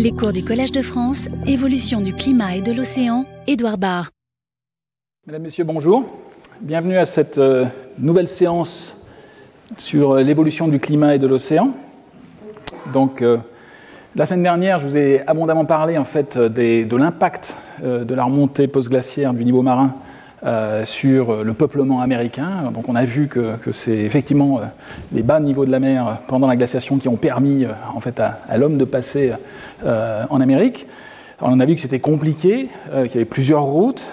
Les cours du Collège de France, évolution du climat et de l'océan, Édouard Barr. Mesdames, Messieurs, bonjour. Bienvenue à cette euh, nouvelle séance sur euh, l'évolution du climat et de l'océan. Donc, euh, la semaine dernière, je vous ai abondamment parlé en fait de l'impact de la remontée post-glaciaire du niveau marin euh, sur le peuplement américain. Donc on a vu que, c'est effectivement euh, les bas niveaux de la mer pendant la glaciation qui ont permis euh, en fait à, l'homme de passer en Amérique. On a vu que c'était compliqué, qu'il y avait plusieurs routes,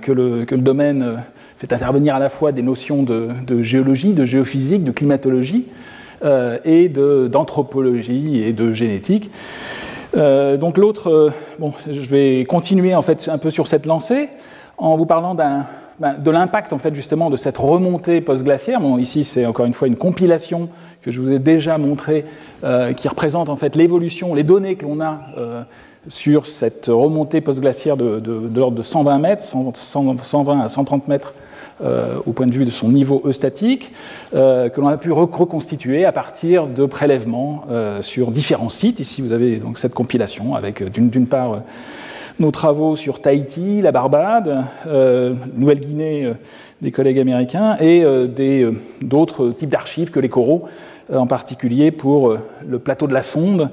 que le, que, le, domaine fait intervenir à la fois des notions de, géologie, de géophysique, de climatologie et d'anthropologie et de génétique. donc l'autre, bon, je vais continuer en fait un peu sur cette lancée en vous parlant ben, de l'impact en fait justement de cette remontée post-glaciaire. Bon, ici c'est encore une fois une compilation que je vous ai déjà montrée euh, qui représente en fait l'évolution, les données que l'on a euh, sur cette remontée post-glaciaire de, l'ordre de 120 mètres, 120 à 130 mètres euh, au point de vue de son niveau eustatique, que l'on a pu reconstituer à partir de prélèvements sur différents sites. Ici vous avez donc cette compilation avec d'une part nos travaux sur Tahiti, la Barbade, euh, Nouvelle-Guinée euh, des collègues américains et euh, d'autres types d'archives que les coraux, en particulier pour le plateau de la Sonde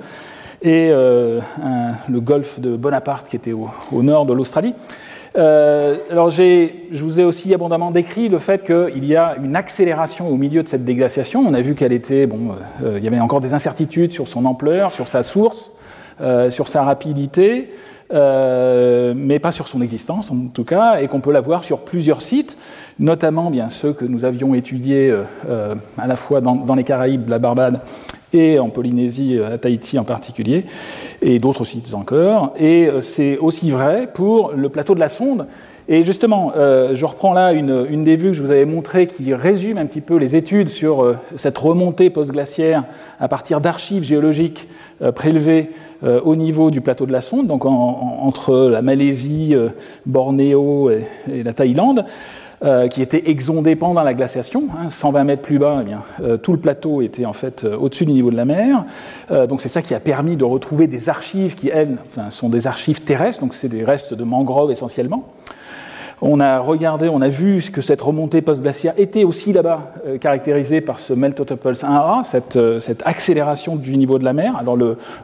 et le golfe de Bonaparte qui était au, nord de l'Australie. alors je vous ai aussi abondamment décrit le fait qu'il y a une accélération au milieu de cette déglaciation. On a vu qu'elle était, bon, il y avait encore des incertitudes sur son ampleur, sur sa source, sur sa rapidité. Euh, mais pas sur son existence en tout cas, et qu'on peut la voir sur plusieurs sites, notamment bien ceux que nous avions étudiés euh, euh, à la fois dans, les Caraïbes, la Barbade, et en Polynésie, à Tahiti en particulier, et d'autres sites encore. Et c'est aussi vrai pour le plateau de la Sonde, et justement, euh, je reprends là une, une, des vues que je vous avais montrées qui résume un petit peu les études sur euh, cette remontée post-glaciaire à partir d'archives géologiques euh, prélevées au niveau du plateau de la Sonde, donc en, en, entre la Malaisie, Bornéo et, la Thaïlande. qui était exondé pendant la glaciation, hein, 120 mètres plus bas, eh tout le plateau était en fait au-dessus du niveau de la mer. donc c'est ça qui a permis de retrouver des archives qui, elles, sont des archives terrestres, donc c'est des restes de mangroves essentiellement. On a regardé, on a vu que cette remontée post-glaciaire était aussi là-bas euh, caractérisée par ce melt pulse 1A, cette, euh, cette, accélération du niveau de la mer. Alors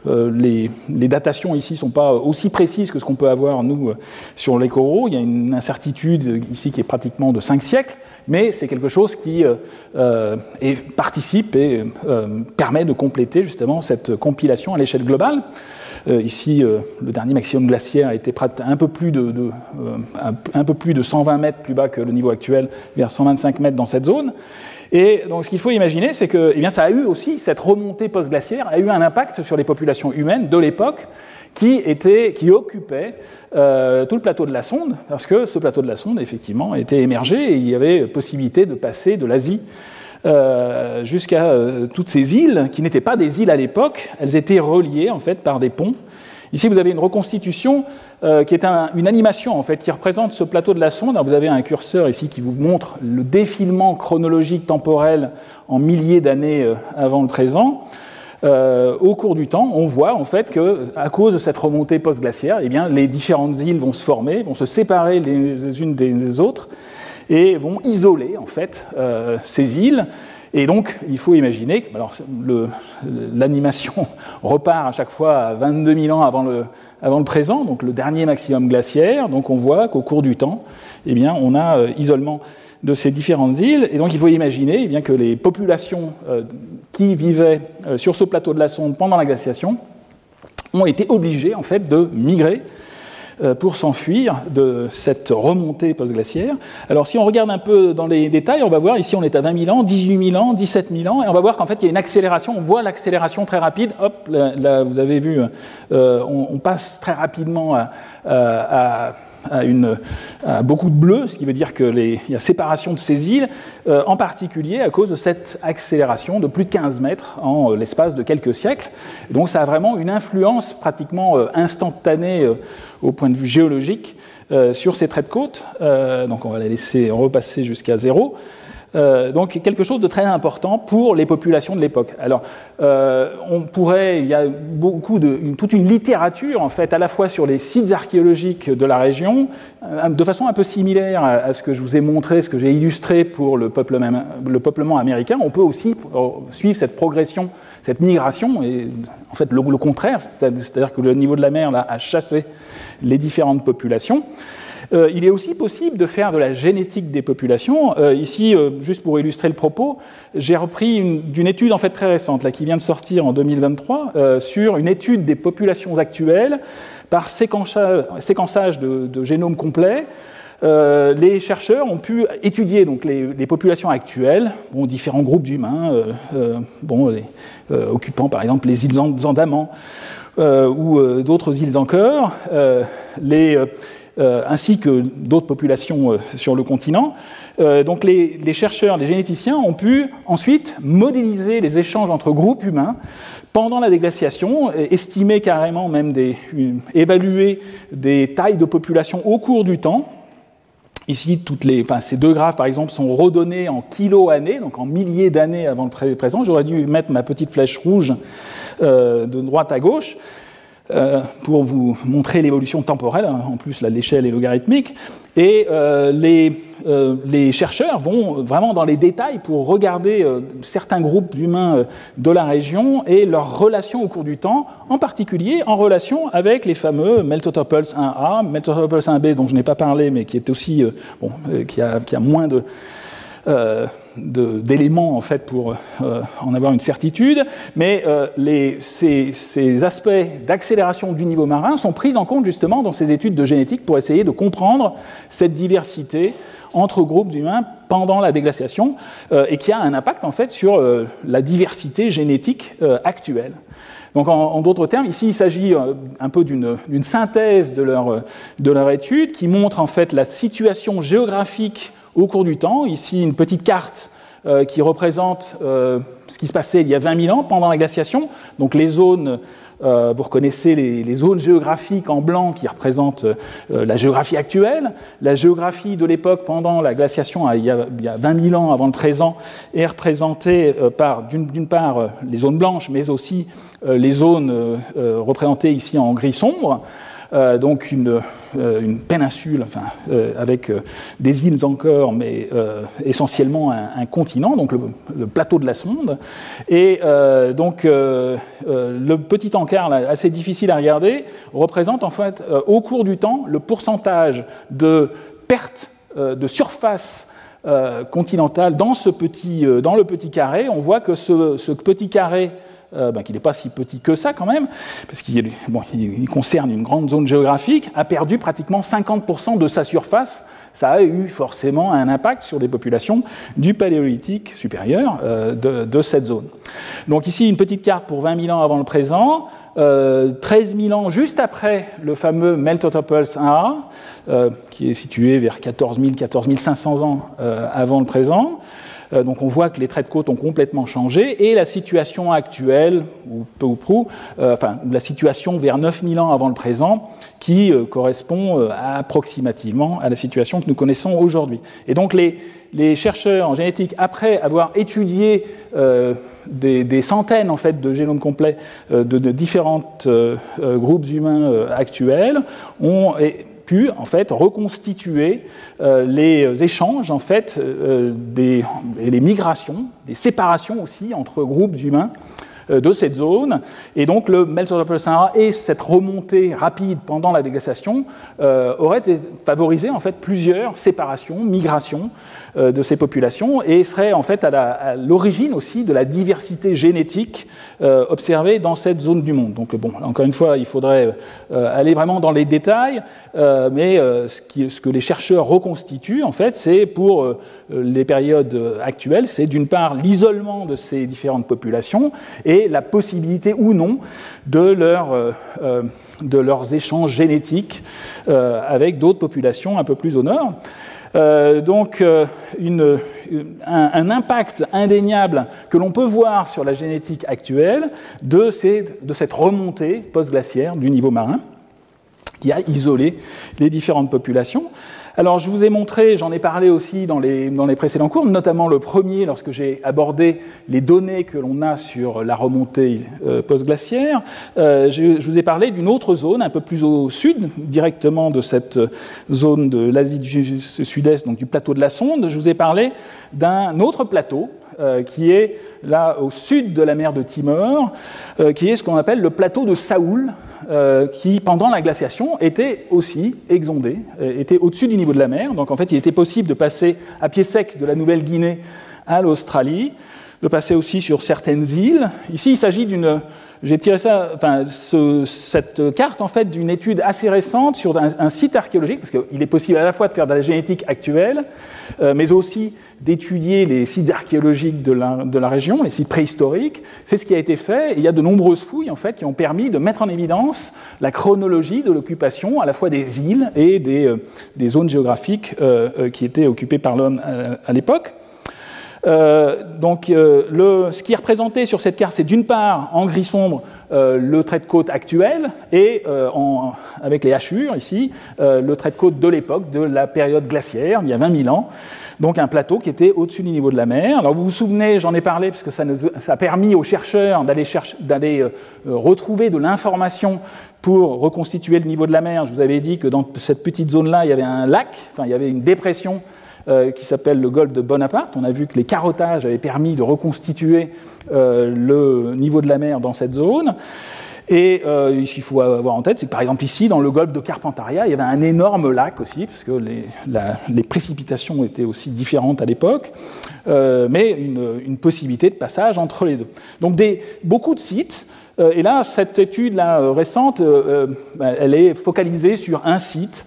euh, les, datations ici ne sont pas aussi précises que ce qu'on peut avoir, nous, sur les coraux. Il y a une incertitude ici qui est pratiquement de 5 siècles, mais c'est quelque chose qui participe et permet de compléter justement cette compilation à l'échelle globale. Ici, le dernier maximum glaciaire était un peu, plus de, euh, un peu plus de 120 mètres plus bas que le niveau actuel, vers 125 mètres dans cette zone. Et donc, ce qu'il faut imaginer, c'est que eh bien, ça a eu aussi, cette remontée post-glaciaire a eu un impact sur les populations humaines de l'époque qui, était, qui occupait euh, tout le plateau de la Sonde, parce que ce plateau de la Sonde, effectivement, était émergé et il y avait possibilité de passer de l'Asie euh, jusqu'à euh, toutes ces îles, qui n'étaient pas des îles à l'époque, elles étaient reliées en fait par des ponts. Ici, vous avez une reconstitution euh, qui est une animation en fait qui représente ce plateau de la sonde. vous avez un curseur ici qui vous montre le défilement chronologique temporel en milliers d'années avant le présent. au cours du temps, on voit en fait que, à cause de cette remontée post-glaciaire, eh bien, les différentes îles vont se former, vont se séparer les unes des autres, et vont isoler en fait euh, ces îles. Et donc, il faut imaginer, alors l'animation repart à chaque fois à 22 000 ans avant le, présent, donc le dernier maximum glaciaire. Donc, on voit qu'au cours du temps, eh bien, on a euh, isolement de ces différentes îles. Et donc, il faut imaginer eh bien, que les populations euh, qui vivaient sur ce plateau de la sonde pendant la glaciation ont été obligées en fait de migrer euh, pour s'enfuir de cette remontée post-glaciaire. Alors si on regarde un peu dans les détails, on va voir, ici on est à 20 000 ans, 18 000 ans, 17 000 ans, et on va voir qu'en fait il y a une accélération, on voit l'accélération très rapide, hop, là, vous avez vu, euh, on, passe très rapidement à, une, beaucoup de bleu, ce qui veut dire qu'il y a séparation de ces îles, euh, en particulier à cause de cette accélération de plus de 15 mètres en euh, l'espace de quelques siècles. donc ça a vraiment une influence pratiquement euh, instantanée au point de vue géologique sur ces traits de côte. donc on va les laisser repasser jusqu'à zéro. Euh, donc quelque chose de très important pour les populations de l'époque. Alors, euh, on pourrait, il y a beaucoup de, toute une littérature en fait, à la fois sur les sites archéologiques de la région, euh, de façon un peu similaire à, ce que je vous ai montré, ce que j'ai illustré pour le, peuplement, le peuplement américain. On peut aussi suivre cette progression, cette migration, et en fait le, contraire, c'est-à-dire que le niveau de la mer là, a chassé les différentes populations. Euh, il est aussi possible de faire de la génétique des populations. Euh, ici, euh, juste pour illustrer le propos, j'ai repris d'une étude en fait très récente, là, qui vient de sortir en 2023, sur une étude des populations actuelles par séquençage, de, de génome complet. Les chercheurs ont pu étudier donc, les, populations actuelles, différents groupes d'humains, bon, occupant par exemple les îles Andaman ou d'autres îles encore, ainsi que d'autres populations euh, sur le continent. Euh, donc les, chercheurs, les généticiens ont pu ensuite modéliser les échanges entre groupes humains pendant la déglaciation, estimer carrément même des, évaluer des tailles de population au cours du temps. Ici, toutes les, enfin, ces deux graphes, par exemple, sont redonnés en kilos années, donc en milliers d'années avant le présent. J'aurais dû mettre ma petite flèche rouge de droite à gauche. Euh, pour vous montrer l'évolution temporelle, hein, en plus l'échelle est logarithmique, et euh, les, euh, les, chercheurs vont vraiment dans les détails pour regarder certains groupes humains de la région et leurs relations au cours du temps, en particulier en relation avec les fameux Meltotoples 1A, Meltotoples 1B dont je n'ai pas parlé, mais qui est aussi, bon, qui, a, moins de d'éléments en fait pour euh, en avoir une certitude, mais euh, ces, aspects d'accélération du niveau marin sont pris en compte justement dans ces études de génétique pour essayer de comprendre cette diversité entre groupes humains pendant la déglaciation et qui a un impact en fait sur la diversité génétique actuelle. Donc en, d'autres termes, ici il s'agit un peu d'une synthèse de leur, de leur étude qui montre en fait la situation géographique au cours du temps. Ici, une petite carte euh, qui représente euh, ce qui se passait il y a 20 000 ans pendant la glaciation. Donc les zones, euh, vous reconnaissez les, zones géographiques en blanc qui représentent la géographie actuelle. La géographie de l'époque pendant la glaciation, il y, a, il y, a, 20 000 ans avant le présent, est représentée par d'une part les zones blanches, mais aussi les zones représentées ici en gris sombre. Euh, donc une, euh, une, péninsule, enfin, euh, avec des îles encore, mais essentiellement un, continent, donc le, plateau de la sonde. Et donc le petit encart, assez difficile à regarder, représente en fait au cours du temps le pourcentage de perte de surface continentale dans, ce petit, dans le petit carré. On voit que ce petit carré euh, ben, qui n'est pas si petit que ça quand même, parce qu'il concerne une grande zone géographique, a perdu pratiquement 50% de sa surface. Ça a eu forcément un impact sur des populations du paléolithique supérieur euh, de, cette zone. Donc ici, une petite carte pour 20 000 ans avant le présent, euh, 13 000 ans juste après le fameux Meltotoples 1A, euh, qui est situé vers 14 000, 14 500 ans euh, avant le présent. Euh, donc on voit que les traits de côte ont complètement changé et la situation actuelle, ou peu ou prou, euh, enfin la situation vers 9000 ans avant le présent, qui euh, correspond approximativement à la situation que nous connaissons aujourd'hui. Et donc les, chercheurs en génétique, après avoir étudié des, centaines en fait de génomes complets de différents groupes humains actuels, ont en fait reconstituer euh, les échanges en fait euh, les migrations, des séparations aussi entre groupes humains de cette zone. Et donc le Meltwater Sahara et cette remontée rapide pendant la déglaciation euh, auraient favorisé en fait plusieurs séparations, migrations euh, de ces populations et seraient en fait à l'origine aussi de la diversité génétique euh, observée dans cette zone du monde. Donc bon, encore une fois, il faudrait euh, aller vraiment dans les détails, mais ce, ce, que les chercheurs reconstituent en fait, c'est pour les périodes actuelles, c'est d'une part l'isolement de ces différentes populations et la possibilité ou non de, euh, euh, leurs échanges génétiques euh, avec d'autres populations un peu plus au nord. donc un, impact indéniable que l'on peut voir sur la génétique actuelle de, de cette remontée post-glaciaire du niveau marin qui a isolé les différentes populations. Alors, je vous ai montré, j'en ai parlé aussi dans les, précédents cours, notamment le premier, lorsque j'ai abordé les données que l'on a sur la remontée euh, post-glaciaire. Euh, je, je, vous ai parlé d'une autre zone, un peu plus au sud, directement de cette zone de l'Asie du Sud-Est, donc du plateau de la Sonde. Je vous ai parlé d'un autre plateau, euh, qui est là au sud de la mer de Timor, euh, qui est ce qu'on appelle le plateau de Saoul, euh, qui pendant la glaciation était aussi exondé, était au-dessus du niveau de la mer. Donc en fait, il était possible de passer à pied sec de la Nouvelle-Guinée à l'Australie, de passer aussi sur certaines îles. Ici, il s'agit d'une j'ai tiré ça, enfin, ce, cette carte en fait d'une étude assez récente sur un, site archéologique, parce qu'il est possible à la fois de faire de la génétique actuelle, euh, mais aussi d'étudier les sites archéologiques de la, de la, région, les sites préhistoriques. C'est ce qui a été fait. Il y a de nombreuses fouilles en fait qui ont permis de mettre en évidence la chronologie de l'occupation à la fois des îles et des, euh, des zones géographiques euh, euh qui étaient occupées par l'homme euh, à l'époque. Euh, donc, euh, ce qui est représenté sur cette carte, c'est d'une part, en gris sombre, euh, le trait de côte actuel et avec les hachures ici, le trait de côte de l'époque, de la période glaciaire, il y a 20 000 ans. Donc un plateau qui était au-dessus du niveau de la mer. Alors vous vous souvenez, j'en ai parlé parce que ça, ça a permis aux chercheurs d'aller d'aller retrouver de l'information pour reconstituer le niveau de la mer. Je vous avais dit que dans cette petite zone-là, il y avait un lac, enfin il y avait une dépression euh, qui s'appelle le golfe de Bonaparte. On a vu que les carottages avaient permis de reconstituer euh, le niveau de la mer dans cette zone. Et euh, ce qu'il faut avoir en tête, c'est que par exemple ici, dans le golfe de Carpentaria, il y avait un énorme lac aussi, parce que les, précipitations étaient aussi différentes à l'époque, mais une, possibilité de passage entre les deux. Donc des, beaucoup de sites. Et là, cette étude récente, elle est focalisée sur un site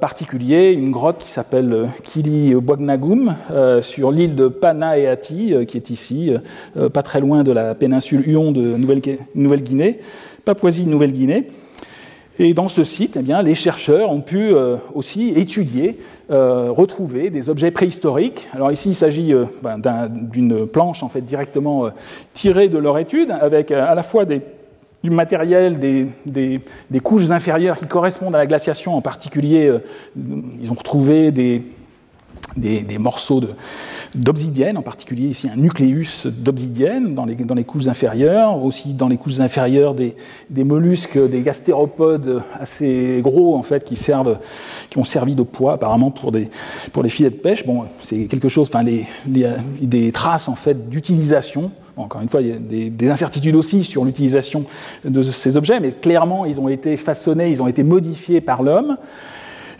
particulier, une grotte qui s'appelle euh, Kili Boagnagum, euh, sur l'île de Panaeati, qui est ici, pas très loin de la péninsule Huon de Nouvelle-Guinée, Papouasie-Nouvelle-Guinée. Et dans ce site, eh bien, les chercheurs ont pu euh, aussi étudier, euh, retrouver des objets préhistoriques. Alors ici, il s'agit euh, ben, d'une planche en fait directement tirée de leur étude, avec à la fois des, du matériel des, couches inférieures qui correspondent à la glaciation, en particulier, euh, ils ont retrouvé des, morceaux d'obsidienne, en particulier ici un nucléus d'obsidienne dans les, couches inférieures, aussi dans les couches inférieures des, mollusques, des gastéropodes assez gros en fait qui ont servi de poids apparemment pour des les filets de pêche. Bon, c'est quelque chose, enfin les, les, des traces en fait d'utilisation encore une fois, il y a des, des incertitudes aussi sur l'utilisation de ces objets, mais clairement, ils ont été façonnés, ils ont été modifiés par l'homme.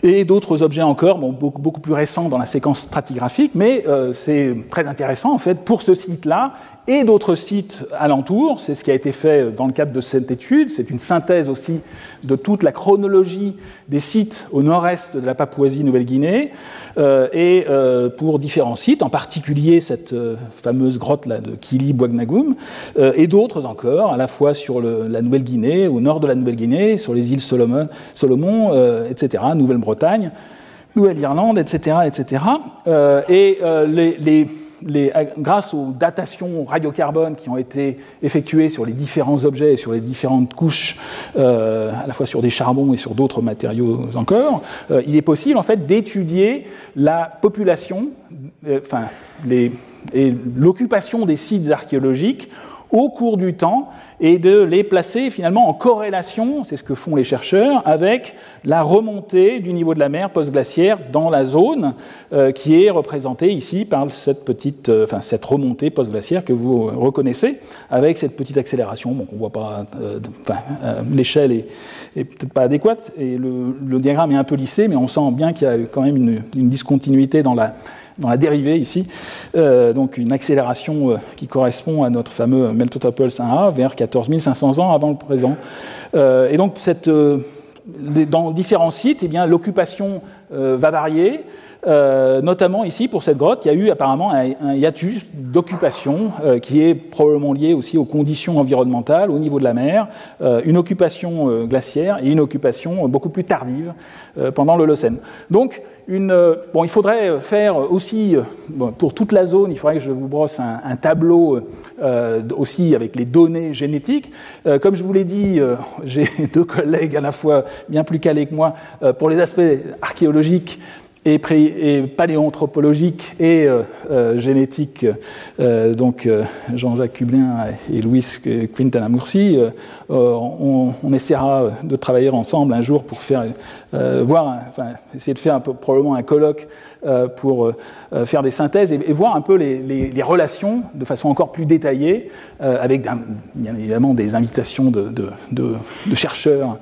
Et d'autres objets encore, beaucoup, plus récents dans la séquence stratigraphique, mais euh, c'est très intéressant en fait pour ce site-là et d'autres sites alentours. C'est ce qui a été fait dans le cadre de cette étude. C'est une synthèse aussi de toute la chronologie des sites au nord-est de la Papouasie-Nouvelle-Guinée euh, et euh, pour différents sites, en particulier cette euh, fameuse grotte là de Kili Boagnagum et d'autres encore, à la fois sur la Nouvelle-Guinée, au nord de la Nouvelle-Guinée, sur les îles Solomon, etc., Nouvelle-Bretagne. Nouvelle-Irlande, etc., etc. et les les, grâce aux datations radiocarbone qui ont été effectuées sur les différents objets et sur les différentes couches, euh, à la fois sur des charbons et sur d'autres matériaux encore, euh, il est possible en fait d'étudier la population, euh, et l'occupation des sites archéologiques au cours du temps et de les placer finalement en corrélation, c'est ce que font les chercheurs, avec la remontée du niveau de la mer post-glaciaire dans la zone euh, qui est représentée ici par cette petite, euh, enfin cette remontée post-glaciaire que vous reconnaissez avec cette petite accélération. Bon, on voit pas, euh, enfin, l'échelle est, peut-être pas adéquate et le, diagramme est un peu lissé, mais on sent bien qu'il y a quand même une discontinuité dans la dans la dérivée ici, euh, donc une accélération euh, qui correspond à notre fameux Meltotopos 1A vers 14 500 ans avant le présent. Euh, et donc dans différents sites, eh l'occupation euh, va varier. Euh, notamment ici pour cette grotte, il y a eu apparemment un, hiatus d'occupation euh, qui est probablement lié aussi aux conditions environnementales au niveau de la mer, une occupation glaciaire et une occupation beaucoup plus tardive pendant l'Holocène. Donc bon, il faudrait faire aussi pour toute la zone, il faudrait que je vous brosse un tableau aussi avec les données génétiques. comme je vous l'ai dit, j'ai deux collègues à la fois bien plus calés que moi pour les aspects archéologiques et, paléoanthropologique et euh, euh, génétique, euh, donc Jean-Jacques Cublin et Louis Quintana Murci, on, essaiera de travailler ensemble un jour pour faire, voir, enfin, essayer de faire probablement un colloque pour faire des synthèses et, voir un peu les, relations de façon encore plus détaillée, avec bien évidemment des invitations de chercheurs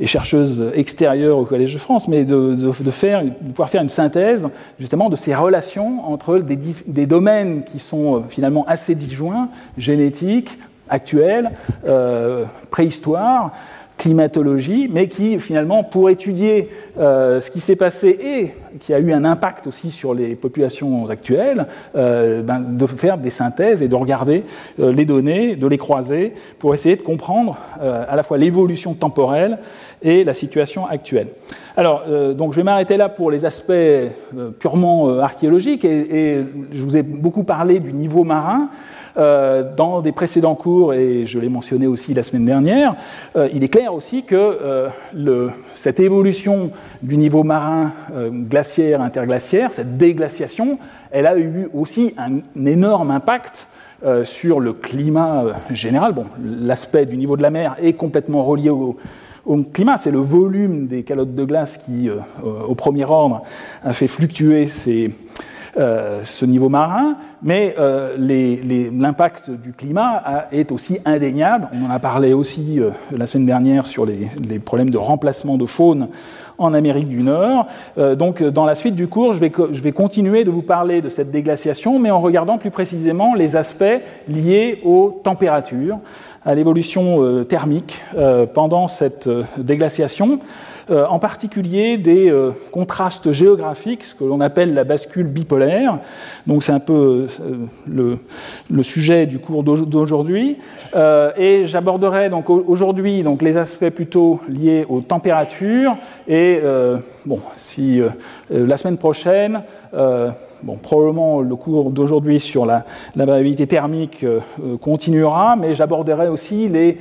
et chercheuses extérieures au Collège de France, mais de, faire, pouvoir faire une synthèse justement de ces relations entre des, domaines qui sont euh, finalement assez disjoints, génétiques, actuels, euh, climatologie, mais qui finalement, pour étudier euh, ce qui s'est passé et qui a eu un impact aussi sur les populations actuelles, euh, ben, de faire des synthèses et de regarder euh, les données, de les croiser, pour essayer de comprendre à la fois l'évolution temporelle et la situation actuelle. Alors, donc je vais m'arrêter là pour les aspects purement archéologiques, et, je vous ai beaucoup parlé du niveau marin. Euh, dans des précédents cours, et je l'ai mentionné aussi la semaine dernière, euh, il est clair aussi que euh, cette évolution du niveau marin glaciaire, interglaciaire, cette déglaciation, elle a eu aussi un, énorme impact sur le climat général. Bon, l'aspect du niveau de la mer est complètement relié au, au climat, c'est le volume des calottes de glace qui, au premier ordre, a fait fluctuer ces, euh, ce niveau marin, mais euh, l'impact du climat est aussi indéniable. On en a parlé aussi euh, la semaine dernière sur les, problèmes de remplacement de faune en Amérique du Nord. donc, dans la suite du cours, je vais, je vais, continuer de vous parler de cette déglaciation, mais en regardant plus précisément les aspects liés aux températures, à l'évolution thermique pendant cette déglaciation. Euh, en particulier des euh, contrastes géographiques, ce que l'on appelle la bascule bipolaire. Donc c'est un peu euh, le, sujet du cours d'aujourd'hui. et j'aborderai donc aujourd'hui donc les aspects plutôt liés aux températures et bon si la semaine prochaine Bon, probablement le cours d'aujourd'hui sur la, variabilité thermique euh, euh, continuera, mais j'aborderai aussi les,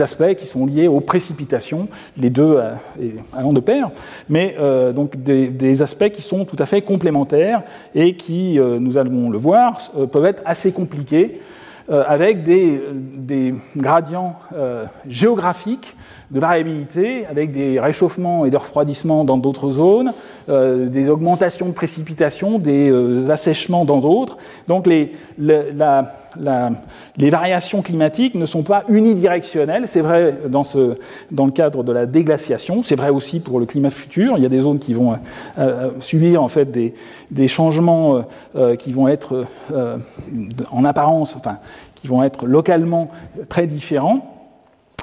aspects qui sont liés aux précipitations, les deux euh, allant de pair, mais donc des, aspects qui sont tout à fait complémentaires et qui, nous allons le voir, peuvent être assez compliqués. avec des gradients géographiques de variabilité avec des réchauffements et des refroidissements dans d'autres zones, euh, des augmentations de précipitations, des euh, assèchements dans d'autres. Donc les, la, les variations climatiques ne sont pas unidirectionnelles. C'est vrai dans, ce, dans le cadre de la déglaciation, c'est vrai aussi pour le climat futur. Il y a des zones qui vont euh, subir en fait des, des changements qui vont être en apparence, enfin, qui vont être localement très différents.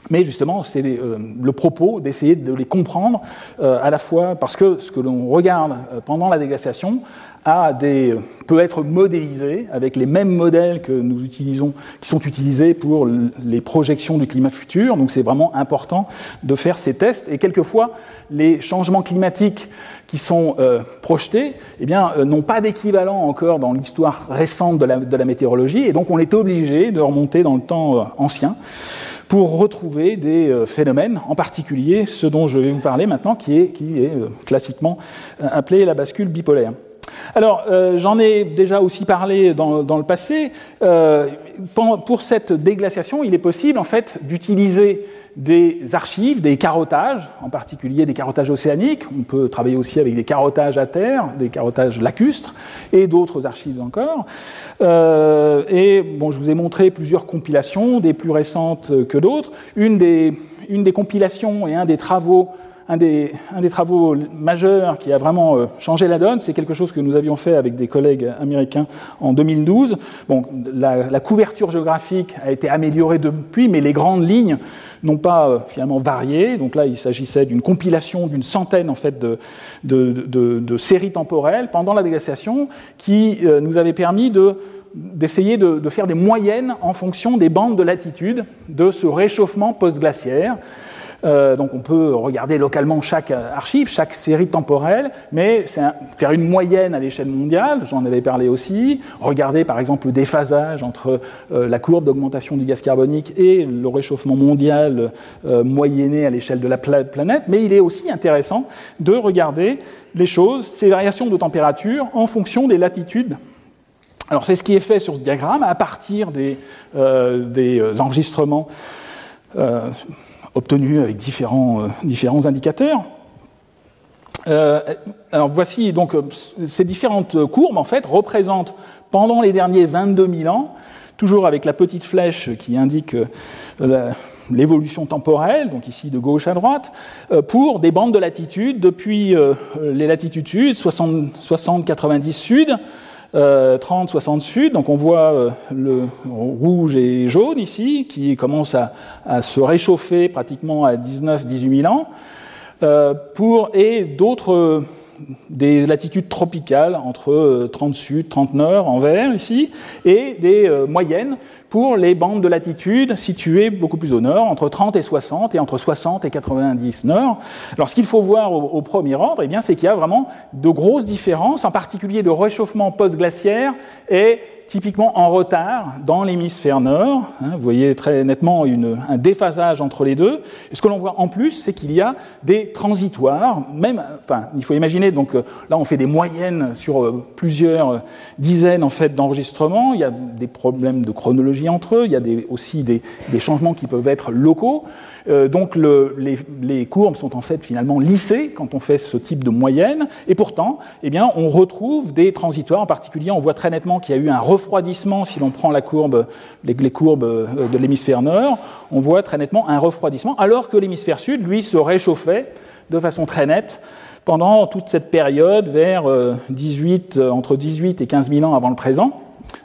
Mais justement, c'est euh, le propos d'essayer de les comprendre euh, à la fois parce que ce que l'on regarde euh, pendant la déglaciation a des, peut être modélisé avec les mêmes modèles que nous utilisons, qui sont utilisés pour les projections du climat futur. Donc c'est vraiment important de faire ces tests. Et quelquefois, les changements climatiques qui sont projetés eh bien, n'ont pas d'équivalent encore dans l'histoire récente de la, de la météorologie. Et donc on est obligé de remonter dans le temps ancien pour retrouver des euh, phénomènes, en particulier ce dont je vais vous parler maintenant, qui est, euh, classiquement euh, appelé la bascule bipolaire. Alors, j'en ai déjà aussi parlé dans le passé. pour cette déglaciation, il est possible en fait d'utiliser des archives, des carottages, en particulier des carottages océaniques. On peut travailler aussi avec des carottages à terre, des carottages lacustres et d'autres archives encore. Euh, et bon, je vous ai montré plusieurs compilations, des plus récentes que d'autres. Une des, une des compilations et un des travaux un des, travaux majeurs qui a vraiment euh, changé la donne, c'est quelque chose que nous avions fait avec des collègues américains en 2012. Bon, la, couverture géographique a été améliorée depuis, mais les grandes lignes n'ont pas euh, finalement varié. Donc là, il s'agissait d'une compilation d'une centaine en fait de, séries temporelles pendant la déglaciation qui euh, nous avait permis de d'essayer de, de, faire des moyennes en fonction des bandes de latitude de ce réchauffement post-glaciaire. Euh, donc on peut regarder localement chaque archive, chaque série temporelle, mais faire une moyenne à l'échelle mondiale, j'en avais parlé aussi, regarder par exemple le déphasage entre euh, la courbe d'augmentation du gaz carbonique et le réchauffement mondial euh, moyenné à l'échelle de la planète, mais il est aussi intéressant de regarder les choses, ces variations de température en fonction des latitudes. Alors c'est ce qui est fait sur ce diagramme à partir des enregistrements obtenus avec différents, euh, indicateurs. Euh, alors voici donc euh, ces différentes courbes en fait représentent pendant les derniers 22 000 ans, toujours avec la petite flèche qui indique l'évolution temporelle, donc ici de gauche à droite, pour des bandes de latitude depuis les latitudes sud, 60, 90 sud, 30, euh, 60 sud. Donc on voit euh, le rouge et jaune ici, qui commence à, se réchauffer pratiquement à 19-18 000 ans. Euh, et d'autres des latitudes tropicales entre 30 sud, 30 nord en vert ici, et des moyennes pour les bandes de latitude situées beaucoup plus au nord, entre 30 et 60 et entre 60 et 90 nord. Alors ce qu'il faut voir au, premier ordre, eh c'est qu'il y a vraiment de grosses différences, en particulier le réchauffement post-glaciaire et typiquement en retard dans l'hémisphère nord. Hein, vous voyez très nettement un déphasage entre les deux. Et ce que l'on voit en plus, c'est qu'il y a des transitoires, même, enfin, il faut imaginer, donc euh, là on fait des moyennes sur euh, plusieurs dizaines en fait d'enregistrements, il y a des problèmes de chronologie entre eux, il y a aussi des, changements qui peuvent être locaux. Euh, donc le, les, les, courbes sont en fait finalement lissées quand on fait ce type de moyenne, et pourtant, eh bien, on retrouve des transitoires, en particulier on voit très nettement qu'il y a eu un refroidissement, si l'on prend courbe, les, courbes euh, de l'hémisphère nord, on voit très nettement un refroidissement, alors que l'hémisphère sud, lui, se réchauffait de façon très nette pendant toute cette période vers 18, euh, euh, entre 18 et 15 000 ans avant le présent,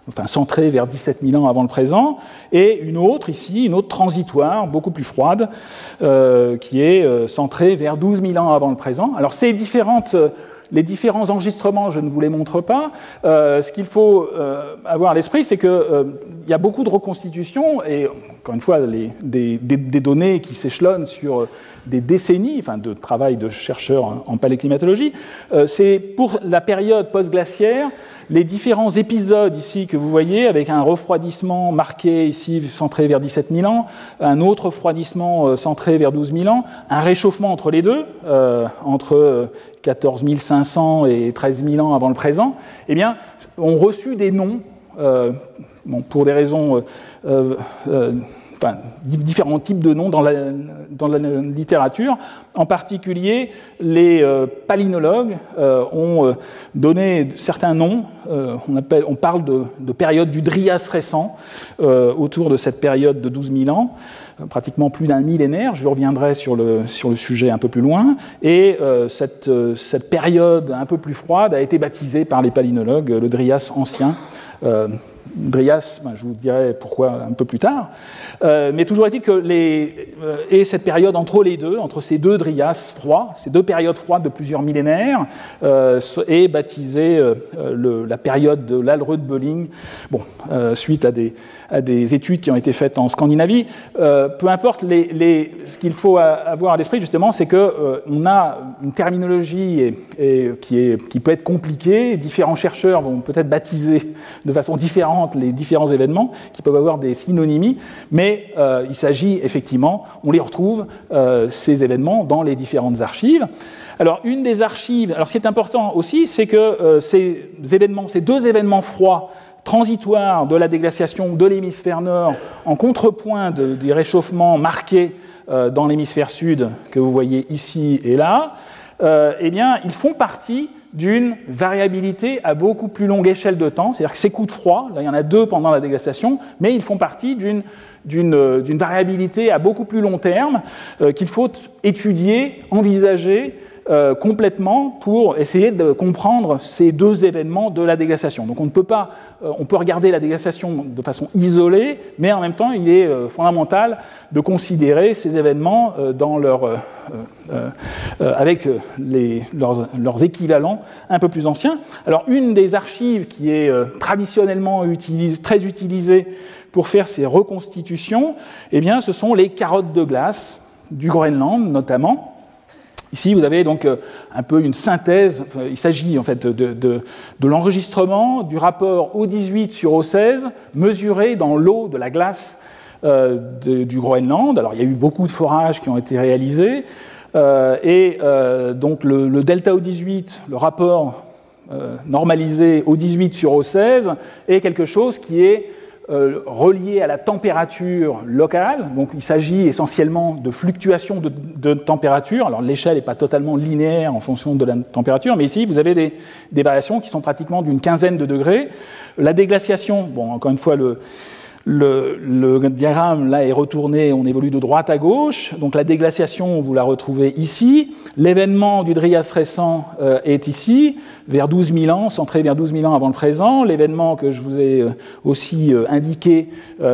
enfin centré vers 17 000 ans avant le présent, et une autre ici, une autre transitoire, beaucoup plus froide, qui est centrée vers 12 000 ans avant le présent. Alors ces différentes les différents enregistrements, je ne vous les montre pas. Euh, ce qu'il faut euh, avoir à l'esprit, c'est qu'il euh, y a beaucoup de reconstitutions, et encore une fois, des, données qui s'échelonnent sur des décennies enfin, de travail de chercheurs en, en paléclimatologie. c'est pour la période post-glaciaire les différents épisodes ici que vous voyez, avec un refroidissement marqué ici centré vers 17 000 ans, un autre refroidissement euh, centré vers 12 000 ans, un réchauffement entre les deux, euh, entre 14 500 et 13 000 ans avant le présent, eh bien, ont reçu des noms, euh, bon, pour des raisons euh, euh différents types de noms dans la, littérature. En particulier, les euh, palynologues euh, ont euh, donné certains noms. on, parle de, de, période du Drias récent, autour de cette période de 12 000 ans pratiquement plus d'un millénaire, je reviendrai sur le, sujet un peu plus loin, et cette, cette, période un peu plus froide a été baptisée par les palynologues le Drias ancien, Drias, ben, je vous dirai pourquoi un peu plus tard. Euh, mais toujours est-il que les, euh, et cette période entre les deux, entre ces deux Drias froids, ces deux périodes froides de plusieurs millénaires, euh, est baptisée la période de l'Alrud-Bölling, bon, suite à des, à des études qui ont été faites en Scandinavie. peu importe, les, les, ce qu'il faut avoir à l'esprit justement, c'est que on a une terminologie et, qui, est, qui peut être compliquée. Différents chercheurs vont peut-être baptiser de façon différente les différents événements qui peuvent avoir des synonymies, mais euh, il s'agit effectivement, on les retrouve, euh, ces événements, dans les différentes archives. Alors, une des archives, alors ce qui est important aussi, c'est que euh, ces événements, ces deux événements froids, transitoires de la déglaciation de l'hémisphère nord, en contrepoint de, des réchauffements marqués dans l'hémisphère sud, que vous voyez ici et là, eh bien, ils font partie d'une variabilité à beaucoup plus longue échelle de temps, c'est-à-dire que ces coups de froid, là il y en a deux pendant la déglaciation, mais ils font partie d'une d'une variabilité à beaucoup plus long terme euh, qu'il faut étudier, envisager euh, complètement pour essayer de comprendre ces deux événements de la déglaciation. Donc on ne peut pas, euh, on peut regarder la déglaciation de façon isolée, mais en même temps il est euh, fondamental de considérer ces événements dans leur, avec les, leurs, leurs, équivalents un peu plus anciens. Alors une des archives qui est traditionnellement très utilisée pour faire ces reconstitutions, eh bien, ce sont les carottes de glace du Groenland notamment. Ici, vous avez donc un peu une synthèse. il s'agit en fait de, l'enregistrement du rapport O18 sur O16 mesuré dans l'eau de la glace euh, du Groenland. Alors il y a eu beaucoup de forages qui ont été réalisés. Euh, et euh, donc le, delta O18, le rapport normalisé O18 sur O16, est quelque chose qui est relié à la température locale. Donc il s'agit essentiellement de fluctuations de, de température. Alors l'échelle n'est pas totalement linéaire en fonction de la température, mais ici vous avez des, des variations qui sont pratiquement d'une quinzaine de degrés. La déglaciation, bon encore une fois le, le, diagramme là est retourné, on évolue de droite à gauche. Donc la déglaciation, vous la retrouvez ici. L'événement du Drias récent euh, est ici, vers 12 000 ans, centré vers 12 000 ans avant le présent. L'événement que je vous ai euh, aussi euh, indiqué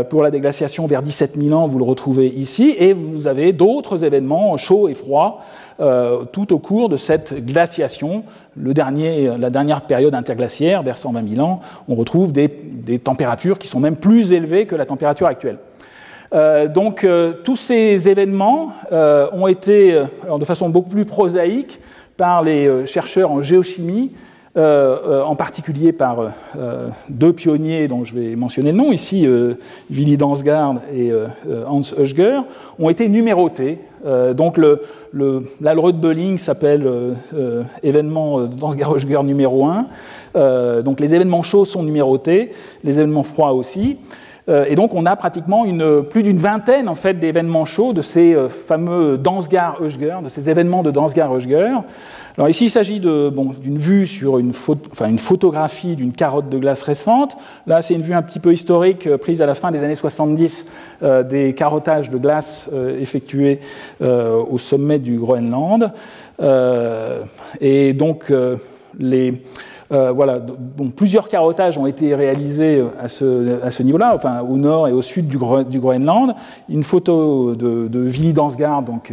pour la déglaciation vers 17 000 ans, vous le retrouvez ici. Et vous avez d'autres événements chauds et froids euh, tout au cours de cette glaciation. La dernière période interglaciaire, vers 120 000 ans, on retrouve des, températures qui sont même plus élevées que la température actuelle. Euh, donc euh, tous ces événements ont été, alors, de façon beaucoup plus prosaïque, par les chercheurs en géochimie, en particulier par deux pionniers dont je vais mentionner le nom ici, Willy Dansgaard et Hans Hösger, ont été numérotés euh, donc le, le, Belling s'appelle euh, euh, événement Dansgaard numéro 1. donc les événements chauds sont numérotés, les événements froids aussi. Et donc on a pratiquement plus d'une vingtaine en fait d'événements chauds de ces fameux Dansgaard-Hösger, de ces événements de Dansgaard-Hösger. Alors ici, il s'agit d'une vue sur une, photographie d'une carotte de glace récente. Là, c'est une vue un petit peu historique euh, prise à la fin des années 70 euh, des carottages de glace euh, effectués euh, au sommet du Groenland. Euh, et donc, les euh, voilà, bon, plusieurs carottages ont été réalisés euh, à ce, à ce niveau-là, enfin au nord et au sud du, Groenland. Une photo de, de Willy Dansgaard, donc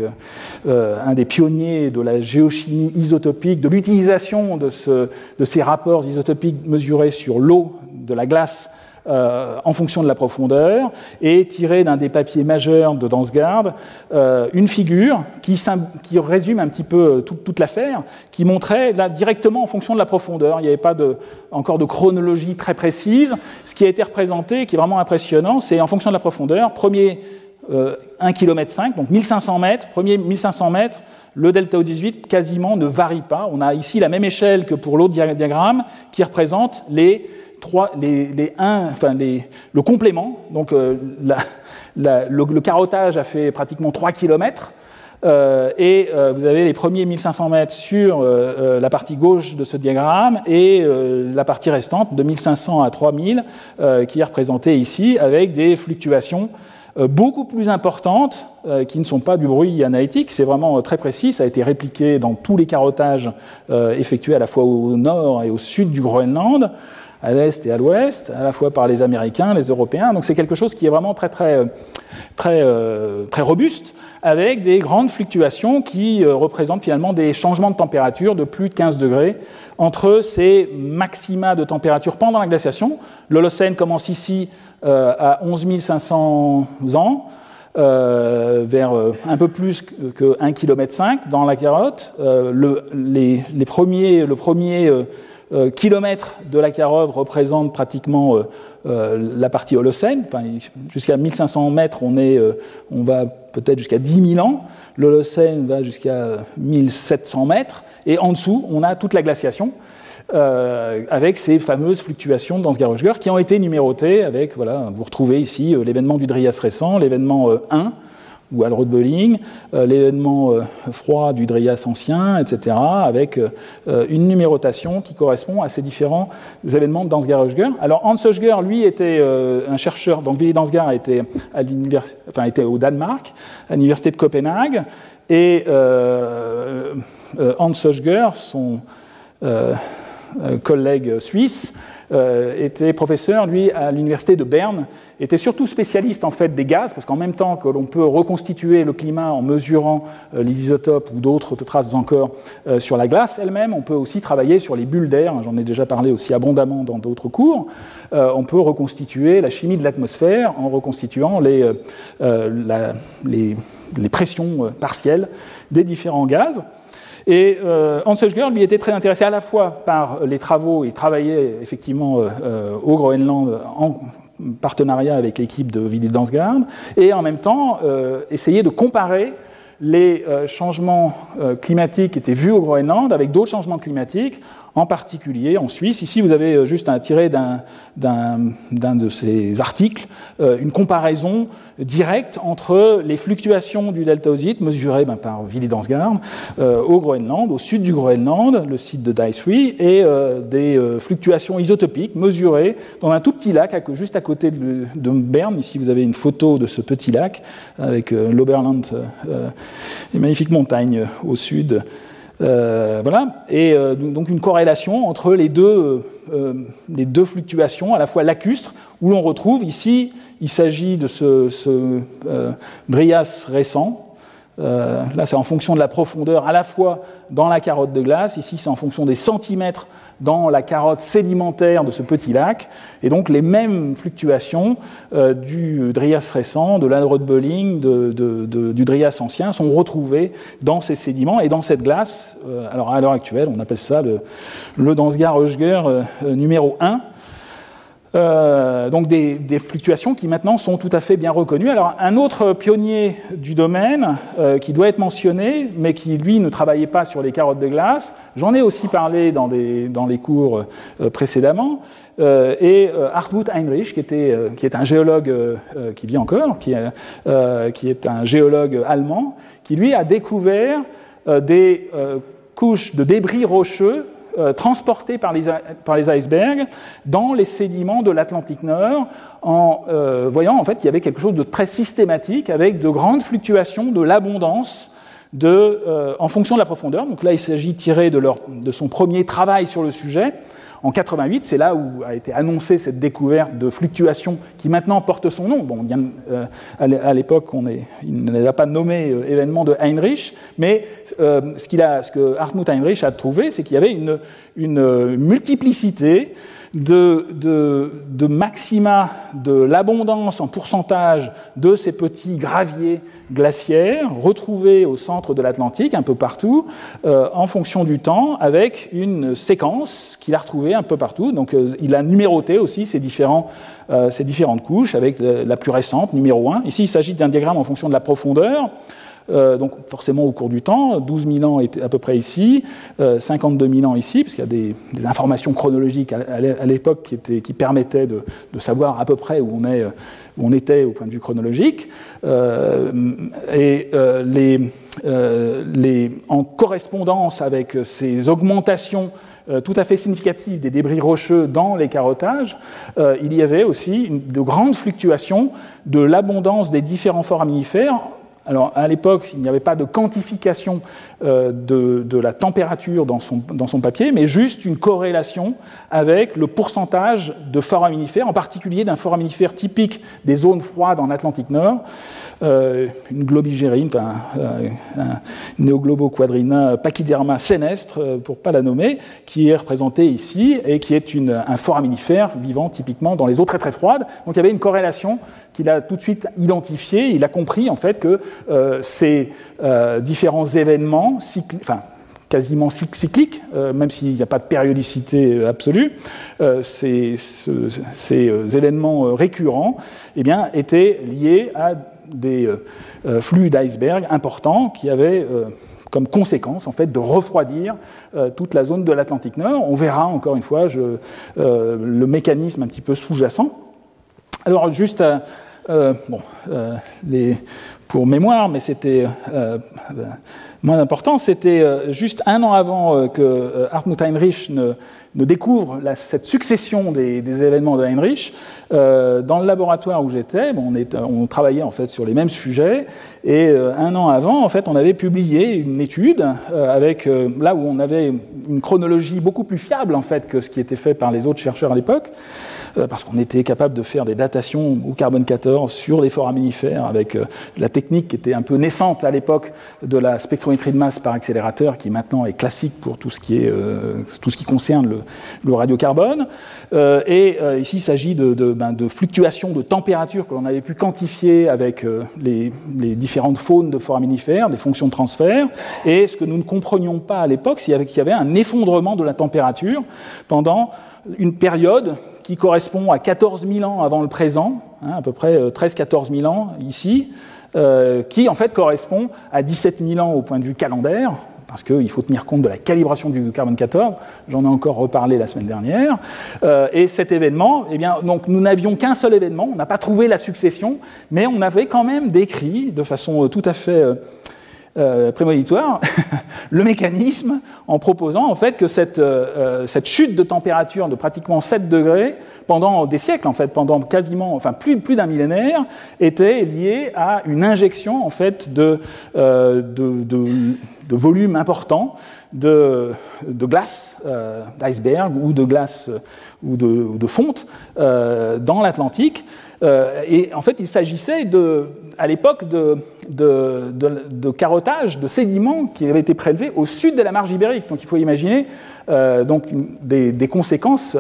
euh, un des pionniers de la géochimie isotopique, de l'utilisation de, ce, de ces rapports isotopiques mesurés sur l'eau de la glace euh, en fonction de la profondeur, et tiré d'un des papiers majeurs de Dansgaard, euh, une figure qui, résume un petit peu euh, toute, l'affaire, qui montrait directement en fonction de la profondeur. Il n'y avait pas encore de chronologie très précise. Ce qui a été représenté, qui est vraiment impressionnant, c'est en fonction de la profondeur, premier euh, 1 km 5, donc 1500 mètres, premier 1500 mètres, le delta O18 quasiment ne varie pas. On a ici la même échelle que pour l'autre diagramme qui représente les les, les enfin les, le complément, donc euh, le, le, carottage a fait pratiquement 3 km, euh, et euh, vous avez les premiers 1500 mètres sur la partie gauche de ce diagramme et la partie restante de 1500 à 3000 qui est représentée ici avec des fluctuations beaucoup plus importantes qui ne sont pas du bruit analytique, c'est vraiment très précis, ça a été répliqué dans tous les carottages effectués à la fois au nord et au sud du Groenland à l'est et à l'ouest, à la fois par les Américains, les Européens. Donc c'est quelque chose qui est vraiment très très très euh, très robuste, avec des grandes fluctuations qui euh, représentent finalement des changements de température de plus de 15 degrés entre ces maxima de température pendant la glaciation. L'Holocène commence ici euh, à 11 500 ans. Euh, vers euh, un peu plus que 1,5 km dans la carotte. Euh, le, les, les, premiers, le premier euh, kilomètres de la carotte représente pratiquement euh, euh, la partie Holocène. Enfin, jusqu'à 1500 mètres, on, est, on va peut-être jusqu'à 10 000 ans. L'Holocène va jusqu'à 1700 mètres. Et en dessous, on a toute la glaciation. Avec ces fameuses fluctuations dans ce Garogeur qui ont été numérotées avec, voilà, vous retrouvez ici l'événement du Drias récent, l'événement 1, ou Alrod Bolling, euh, l'événement euh, froid du Drias ancien, etc., avec euh, une numérotation qui correspond à ces différents événements de Dansgaard-Hösger. Alors Hans Hösger, lui, était un chercheur, donc Willy Dansgaard était, à enfin, au Danemark, à l'université de Copenhague, et Hans Hösger, son collègue suisse, était professeur, lui, à l'université de Berne, était surtout spécialiste en fait des gaz, parce qu'en même temps que l'on peut reconstituer le climat en mesurant les isotopes ou d'autres traces encore sur la glace elle-même, on peut aussi travailler sur les bulles d'air, j'en ai déjà parlé aussi abondamment dans d'autres cours, on peut reconstituer la chimie de l'atmosphère en reconstituant les, les pressions euh, partielles des différents gaz. Et euh, Hans Hösger, lui, était très intéressé à la fois par les travaux, il travaillait effectivement euh, au Groenland en partenariat avec l'équipe de Willy Dansgaard, et en même temps essayer de comparer les changements climatiques qui étaient vus au Groenland avec d'autres changements climatiques en particulier en Suisse. Ici, vous avez euh, juste un tiré d'un de ces articles euh, une comparaison directe entre les fluctuations du deltaosite mesurées ben, par Willy Dansgaard euh, au Groenland, au sud du Groenland, le site de Dicey, et des fluctuations isotopiques mesurées dans un tout petit lac juste à côté de, de, Berne. Ici, vous avez une photo de ce petit lac avec l'Oberland, les magnifiques montagnes au sud. Euh, voilà, et euh, donc une corrélation entre les deux, euh, les deux fluctuations, à la fois lacustres, où l'on retrouve ici, il s'agit de ce, ce Drias récent, là, c'est en fonction de la profondeur, à la fois dans la carotte de glace, ici, c'est en fonction des centimètres dans la carotte sédimentaire de ce petit lac, et donc les mêmes fluctuations euh, du Drias récent, de l'Alrod-Bolling, du Drias ancien sont retrouvées dans ces sédiments et dans cette glace. Euh, alors à l'heure actuelle, on appelle ça le, le Dansgaard-Oeschger euh, numéro 1. Euh, donc des, fluctuations qui maintenant sont tout à fait bien reconnues. Alors un autre pionnier du domaine euh, qui doit être mentionné, mais qui lui ne travaillait pas sur les carottes de glace, j'en ai aussi parlé dans, les cours euh, précédemment, et Hartmut Heinrich, qui est un géologue qui vit encore, qui, qui, est un géologue allemand, qui lui a découvert des couches de débris rocheux euh, transportés par les, par les, icebergs dans les sédiments de l'Atlantique Nord, en euh, voyant en fait qu'il y avait quelque chose de très systématique avec de grandes fluctuations de l'abondance de, euh, en fonction de la profondeur. Donc là, il s'agit tiré de, leur, de son premier travail sur le sujet. En 88, c'est là où a été annoncée cette découverte de fluctuations qui maintenant porte son nom. Bon, bien, euh, à l'époque, on il ne les pas nommé euh, événement de Heinrich, mais euh, ce, qu'il a, ce que Hartmut Heinrich a trouvé, c'est qu'il y avait une, une multiplicité de, maxima de l'abondance en pourcentage de ces petits graviers glaciaires retrouvés au centre de l'Atlantique, un peu partout, euh, en fonction du temps, avec une séquence qu'il a retrouvée un peu partout. Donc euh, il a numéroté aussi ces, différents, euh, ces différentes couches, avec la plus récente, numéro 1. Ici, il s'agit d'un diagramme en fonction de la profondeur. Euh, donc forcément au cours du temps, 12 000 ans à peu près ici, 52 euh, 000 ans ici, parce qu'il y a des, informations chronologiques à, l'époque qui, permettaient de, savoir à peu près où on, est, où on était au point de vue chronologique. Euh, et en correspondance avec ces augmentations tout à fait significatives des débris rocheux dans les carottages, il y avait aussi de grandes fluctuations de l'abondance des différents foraminifères alors, à l'époque, il n'y avait pas de quantification euh, de, la température dans son, dans son, papier, mais juste une corrélation avec le pourcentage de foraminifères, en particulier d'un foraminifère typique des zones froides en Atlantique Nord, euh, une globigérine, euh, un néogloboquadrina pachyderma sénestre, pour ne pas la nommer, qui est représenté ici et qui est un foraminifère vivant typiquement dans les eaux très très froides. Donc il y avait une corrélation qu'il a tout de suite identifié. Il a compris en fait que ces euh, différents événements, quasiment cycliques, euh, même s'il n'y a pas de périodicité absolue, ces, événements récurrents eh bien, étaient liés à des flux d'iceberg importants qui avaient comme conséquence en fait de refroidir toute la zone de l'Atlantique Nord. On verra encore une fois le mécanisme un petit peu sous-jacent. Alors juste bon, les, pour mémoire, mais c'était moins important, c'était juste un an avant que Hartmut Heinrich ne, découvre cette succession des, événements de Heinrich. dans le laboratoire où j'étais, bon, on, on, travaillait en fait sur les mêmes sujets, et un an avant, en fait, on avait publié une étude avec là où on avait une chronologie beaucoup plus fiable en fait que ce qui était fait par les autres chercheurs à l'époque, euh, parce qu'on était capable de faire des datations au carbone 14 sur les foraminifères avec euh, la technique qui était un peu naissante à l'époque de la spectrométrie de masse par accélérateur, qui maintenant est classique pour tout ce qui, est, euh, tout ce qui concerne le, radiocarbone. et ici, il s'agit ben, de, fluctuations de température que l'on avait pu quantifier avec les, les, différentes faunes de foraminifères, des fonctions de transfert. Et ce que nous ne comprenions pas à l'époque, c'est qu'il y avait un effondrement de la température pendant une période qui correspond à 14 000 ans avant le présent, hein, à peu près 13-14 euh, 000 ans ici, euh, qui en fait correspond à 17 000 ans au point de vue calendaire, parce qu'il faut tenir compte de la calibration du carbone 14. J'en ai encore reparlé la semaine dernière. Euh, et cet événement, eh bien, donc nous n'avions qu'un seul événement, on n'a pas trouvé la succession, mais on avait quand même décrit de façon tout à fait euh, prémonitoire le mécanisme en proposant en fait que cette, euh, euh, cette, chute de température de pratiquement 7 degrés pendant des siècles, en fait, pendant quasiment, enfin plus, plus d'un millénaire, était liée à une injection en fait de, de, de, de volume important de, de glace, d'iceberg ou de glace ou de, de fonte dans l'Atlantique. Et en fait, il s'agissait de, à l'époque de, de, de, carottage, de sédiments qui avaient été prélevés au sud de la marge ibérique. Donc il faut imaginer euh, donc, des, des conséquences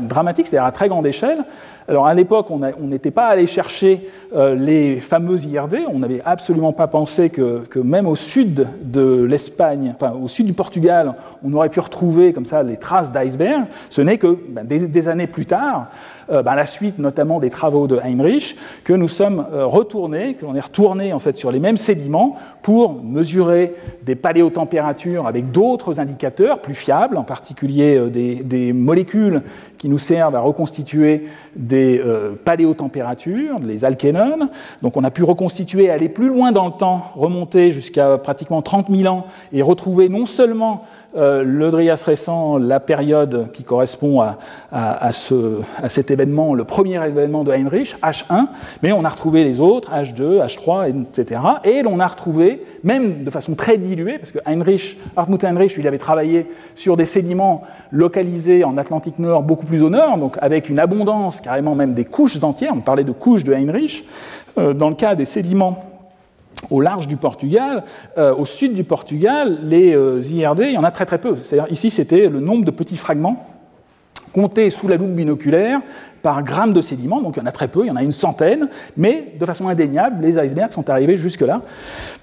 dramatiques, c'est-à-dire à très grande échelle. Alors à l'époque, on n'était pas allé chercher euh, les fameuses IRD, on n'avait absolument pas pensé que, que, même au sud de l'Espagne, enfin au sud du Portugal, on aurait pu retrouver comme ça les traces d'iceberg. Ce n'est que ben, des, des, années plus tard, euh, à la suite notamment des travaux de Heinrich, que nous sommes euh, retournés, que l'on est retourné en fait sur les mêmes sédiments pour mesurer des paléotempératures avec d'autres indicateurs plus fiables, en particulier euh, des, des, molécules qui nous servent à reconstituer des paléotempératures, les alkénones. Donc on a pu reconstituer, aller plus loin dans le temps, remonter jusqu'à pratiquement 30 000 ans et retrouver non seulement euh, le Drias récent, la période qui correspond à, à, ce, à, cet événement, le premier événement de Heinrich, H1, mais on a retrouvé les autres, H2, H3, etc. Et l'on a retrouvé, même de façon très diluée, parce que Heinrich, Hartmut Heinrich, il avait travaillé sur des sédiments localisés en Atlantique Nord, beaucoup plus au nord, donc avec une abondance, carrément même des couches entières, on parlait de couches de Heinrich. Euh, dans le cas des sédiments au large du Portugal, euh, au sud du Portugal, les euh, IRD, il y en a très très peu. C'est-à-dire ici, c'était le nombre de petits fragments comptés sous la loupe binoculaire par gramme de sédiments, donc il y en a très peu, il y en a une centaine, mais de façon indéniable, les icebergs sont arrivés jusque-là.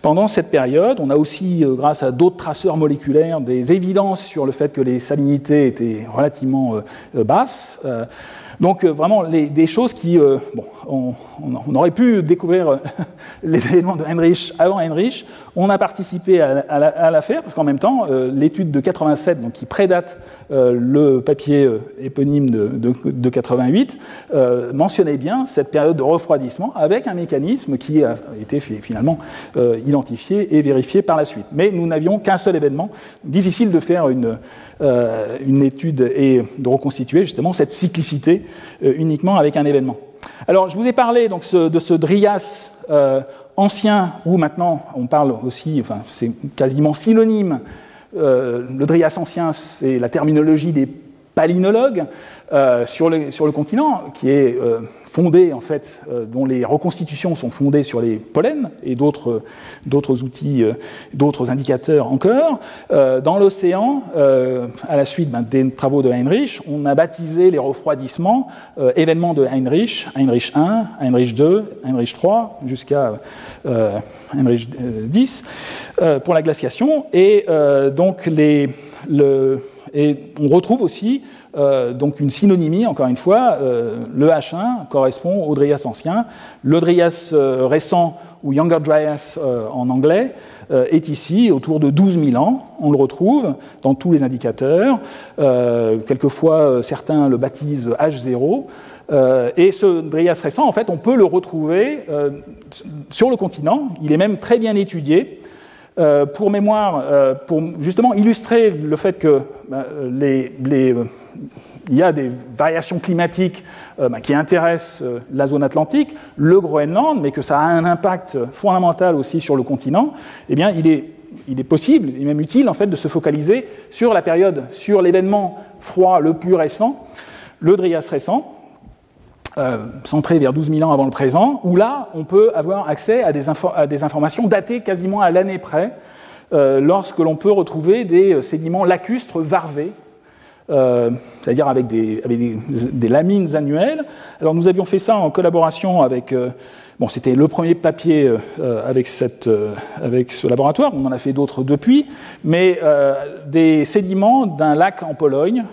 Pendant cette période, on a aussi, euh, grâce à d'autres traceurs moléculaires, des évidences sur le fait que les salinités étaient relativement basses. Donc euh, vraiment des choses qui, euh, bon, on, on, aurait pu découvrir euh, les événements de Heinrich avant Heinrich. On a participé à, l'affaire parce qu'en même temps, l'étude de 87, donc qui prédate le papier éponyme de, de, de 88, mentionnait bien cette période de refroidissement avec un mécanisme qui a été finalement identifié et vérifié par la suite. Mais nous n'avions qu'un seul événement. Difficile de faire une, étude et de reconstituer justement cette cyclicité euh, uniquement avec un événement. Alors, je vous ai parlé donc, de ce Drias euh, ancien, où maintenant on parle aussi, c'est quasiment synonyme. Euh, le Drias ancien, c'est la terminologie des palynologue euh, sur, le, sur, le, continent, qui est euh, fondé, en fait, euh, dont les reconstitutions sont fondées sur les pollens et d'autres, outils, euh, d'autres indicateurs encore. Euh, dans l'océan, à la suite ben, des travaux de Heinrich, on a baptisé les refroidissements événements de Heinrich, Heinrich 1, Heinrich 2, Heinrich 3, jusqu'à Heinrich 10, pour la glaciation. Et donc, les, le, Et on retrouve aussi donc une synonymie, encore une fois, le H1 correspond au Drias ancien, le Drias récent ou Younger Dryas en anglais est ici autour de 12 000 ans. On le retrouve dans tous les indicateurs. quelquefois, certains le baptisent H0. Euh, et ce Drias récent, en fait, on peut le retrouver euh, sur le continent. Il est même très bien étudié. Euh, pour mémoire, pour justement illustrer le fait que les, il y a des variations climatiques bah, qui intéressent la zone atlantique, le Groenland, mais que ça a un impact fondamental aussi sur le continent, eh bien, il est, il est possible, et même utile, en fait, de se focaliser sur la période, sur l'événement froid le plus récent, le Drias récent, euh, centré vers 12 000 ans avant le présent, où là, on peut avoir accès à des, informations datées quasiment à l'année près, euh, lorsque l'on peut retrouver des euh, sédiments lacustres varvés, c'est-à-dire avec, des, lamines annuelles. Alors nous avions fait ça en collaboration avec... Bon, c'était le premier papier avec, ce laboratoire, on en a fait d'autres depuis, mais des sédiments d'un lac en Pologne,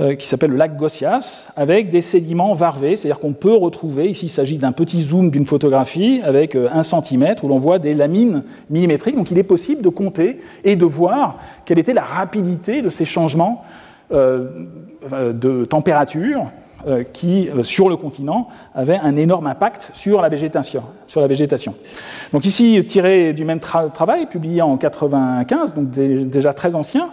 euh, qui s'appelle le lac Gossias, avec des sédiments varvés, c'est-à-dire qu'on peut retrouver, ici il s'agit d'un petit zoom d'une photographie avec euh, un centimètre où l'on voit des lamines millimétriques, donc il est possible de compter et de voir quelle était la rapidité de ces changements euh, de température qui, sur le continent, avaient un énorme impact sur la végétation. Donc ici, tiré du même travail, publié en 95, donc déjà très ancien,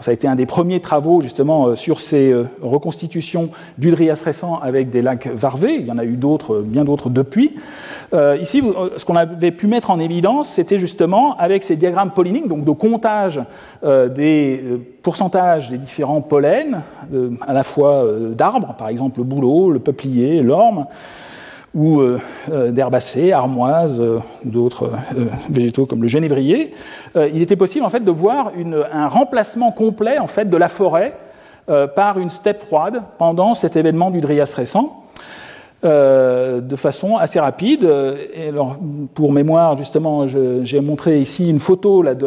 ça a été un des premiers travaux justement euh, sur ces euh, reconstitutions du Drias récent avec des lacs varvés. Il y en a eu d'autres, euh, bien d'autres depuis. ici, ce qu'on avait pu mettre en évidence, c'était justement avec ces diagrammes polliniques, donc de comptage des pourcentages des différents pollens, à la fois d'arbres, par exemple le bouleau, le peuplier, l'orme, ou euh, euh, d'herbacées, armoises euh, d'autres végétaux comme le genévrier, il était possible en fait de voir un remplacement complet en fait de la forêt par une steppe froide pendant cet événement du Drias récent. de façon assez rapide. Pour mémoire, justement, j'ai montré ici une photo de,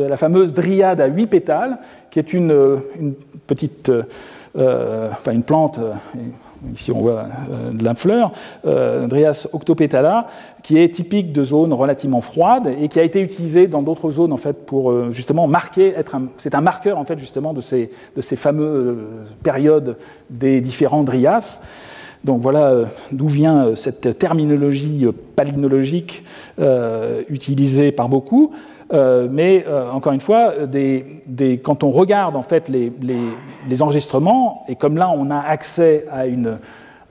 la, fameuse dryade à huit pétales, qui est une petite, enfin une plante, Ici, on voit euh, de la fleur, euh, Drias octopetala, qui est typique de zones relativement froides et qui a été utilisé dans d'autres zones en fait pour euh, justement marquer, être c'est un marqueur en fait justement de ces, de ces fameuses périodes des différents Drias. Donc voilà d'où vient cette terminologie palynologique utilisée par beaucoup. Euh, mais euh, encore une fois, quand on regarde en fait les, enregistrements, et comme là on a accès à une,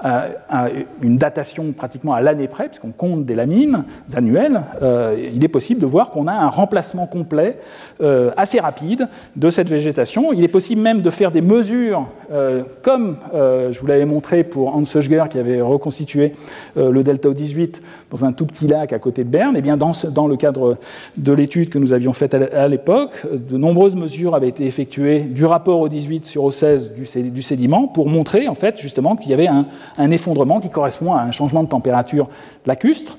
une datation pratiquement à l'année près, puisqu'on compte des lamines annuelles, euh, il est possible de voir qu'on a un remplacement complet euh, assez rapide de cette végétation. Il est possible même de faire des mesures, euh, comme je vous l'avais montré pour Hans Söger qui avait reconstitué le delta O18 dans un tout petit lac à côté de Berne. Et eh bien dans, le cadre de l'étude que nous avions faite à l'époque, de nombreuses mesures avaient été effectuées du rapport O18 sur O16 du, du sédiment pour montrer en fait justement qu'il y avait un, un effondrement qui correspond à un changement de température lacustre,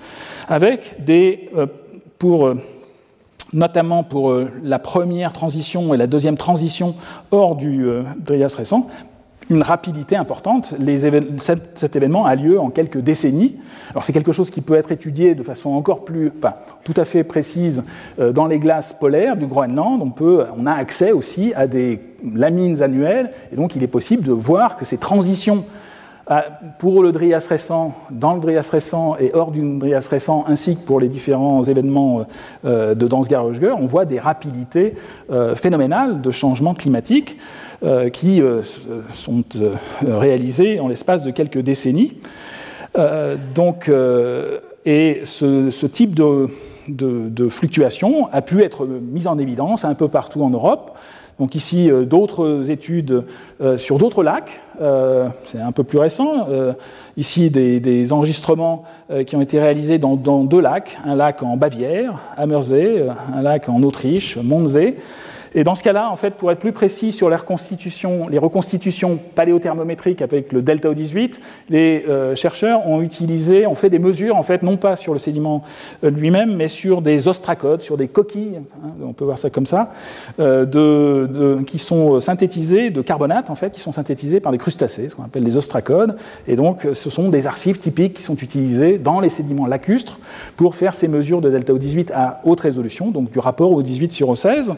avec des, euh, pour, euh, notamment pour euh, la première transition et la deuxième transition hors du Drias récent, une rapidité importante. Cet, événement a lieu en quelques décennies. Alors c'est quelque chose qui peut être étudié de façon encore plus, tout à fait précise dans les glaces polaires du Groenland. On, on a accès aussi à des lamines annuelles, et donc il est possible de voir que ces transitions pour le Drias récent, dans le Drias récent et hors du Drias récent, ainsi que pour les différents événements euh, de Dansgaard-Oeschger, on voit des rapidités euh, phénoménales de changements climatiques euh, qui sont réalisés en l'espace de quelques décennies. donc, et ce, type de, de, fluctuation a pu être mis en évidence un peu partout en Europe. Donc ici, euh, d'autres études euh, sur d'autres lacs, euh, c'est un peu plus récent. ici, des, enregistrements qui ont été réalisés dans, deux lacs, un lac en Bavière, Ammersee, un lac en Autriche, Mondsee, Et dans ce cas-là, en fait, pour être plus précis sur les reconstitutions, paléothermométriques avec le delta O18, les euh, chercheurs ont utilisé, ont fait des mesures, en fait, non pas sur le sédiment euh, lui-même, mais sur des ostracodes, sur des coquilles, hein, on peut voir ça comme ça, euh, de, qui sont synthétisées de carbonate, en fait, qui sont synthétisées par des crustacés, ce qu'on appelle les ostracodes. Et donc, ce sont des archives typiques qui sont utilisées dans les sédiments lacustres pour faire ces mesures de delta O18 à haute résolution, donc du rapport au 18 sur O16.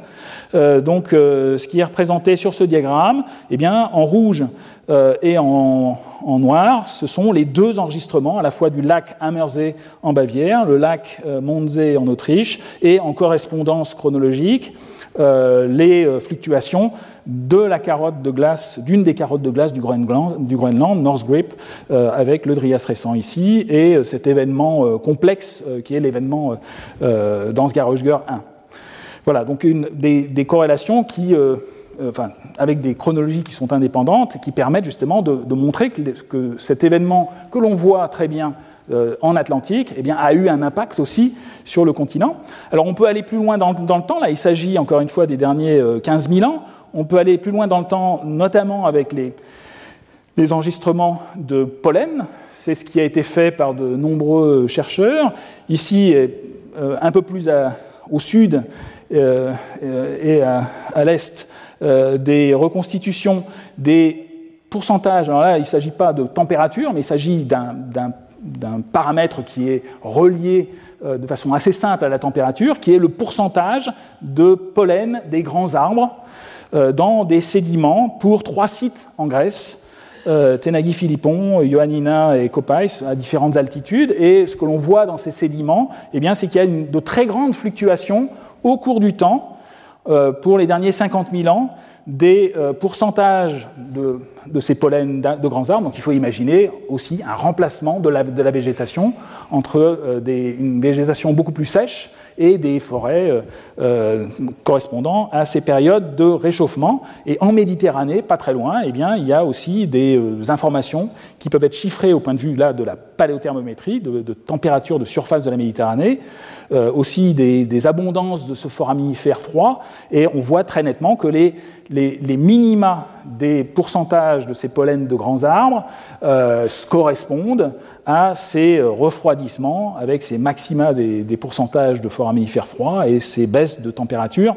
Euh, donc, euh, ce qui est représenté sur ce diagramme, eh bien, en rouge euh, et en, noir, ce sont les deux enregistrements, à la fois du lac Ammersee en Bavière, le lac Mondsee en Autriche, et en correspondance chronologique, les fluctuations de la carotte de glace, d'une des carottes de glace du Groenland, du North Grip, avec le Drias récent ici, et cet événement complexe qui est l'événement d'Ansgar-Ogier 1. Voilà, donc des, corrélations qui, euh, euh, enfin, avec des chronologies qui sont indépendantes, qui permettent justement de, montrer que, cet événement que l'on voit très bien euh, en Atlantique eh bien, a eu un impact aussi sur le continent. Alors on peut aller plus loin dans, le temps, là il s'agit encore une fois des derniers 15 000 ans, on peut aller plus loin dans le temps, notamment avec les, enregistrements de pollen, c'est ce qui a été fait par de nombreux chercheurs. Ici, un peu plus au sud, et à, l'est euh, des reconstitutions des pourcentages. Alors là, il ne s'agit pas de température, mais il s'agit d'un paramètre qui est relié euh, de façon assez simple à la température, qui est le pourcentage de pollen des grands arbres dans des sédiments pour trois sites en Grèce. Tenagi Philippon, Ioannina et Kopais à différentes altitudes. Et ce que l'on voit dans ces sédiments, eh c'est qu'il y a de très grandes fluctuations au cours du temps, euh, pour les derniers 50 000 ans, des euh, pourcentages de, ces pollens de grands arbres. Donc il faut imaginer aussi un remplacement de la, végétation entre euh, une végétation beaucoup plus sèche et des forêts euh, euh, correspondant à ces périodes de réchauffement. Et en Méditerranée, pas très loin, eh bien, il y a aussi des euh, informations qui peuvent être chiffrées au point de vue là, de la paléothermométrie, de, température de surface de la Méditerranée, aussi des, abondances de ce foraminifère froid, et on voit très nettement que les, les, minima des pourcentages de ces pollens de grands arbres correspondent à ces refroidissements avec ces maxima des, des pourcentages de foraminifères froids et ces baisses de température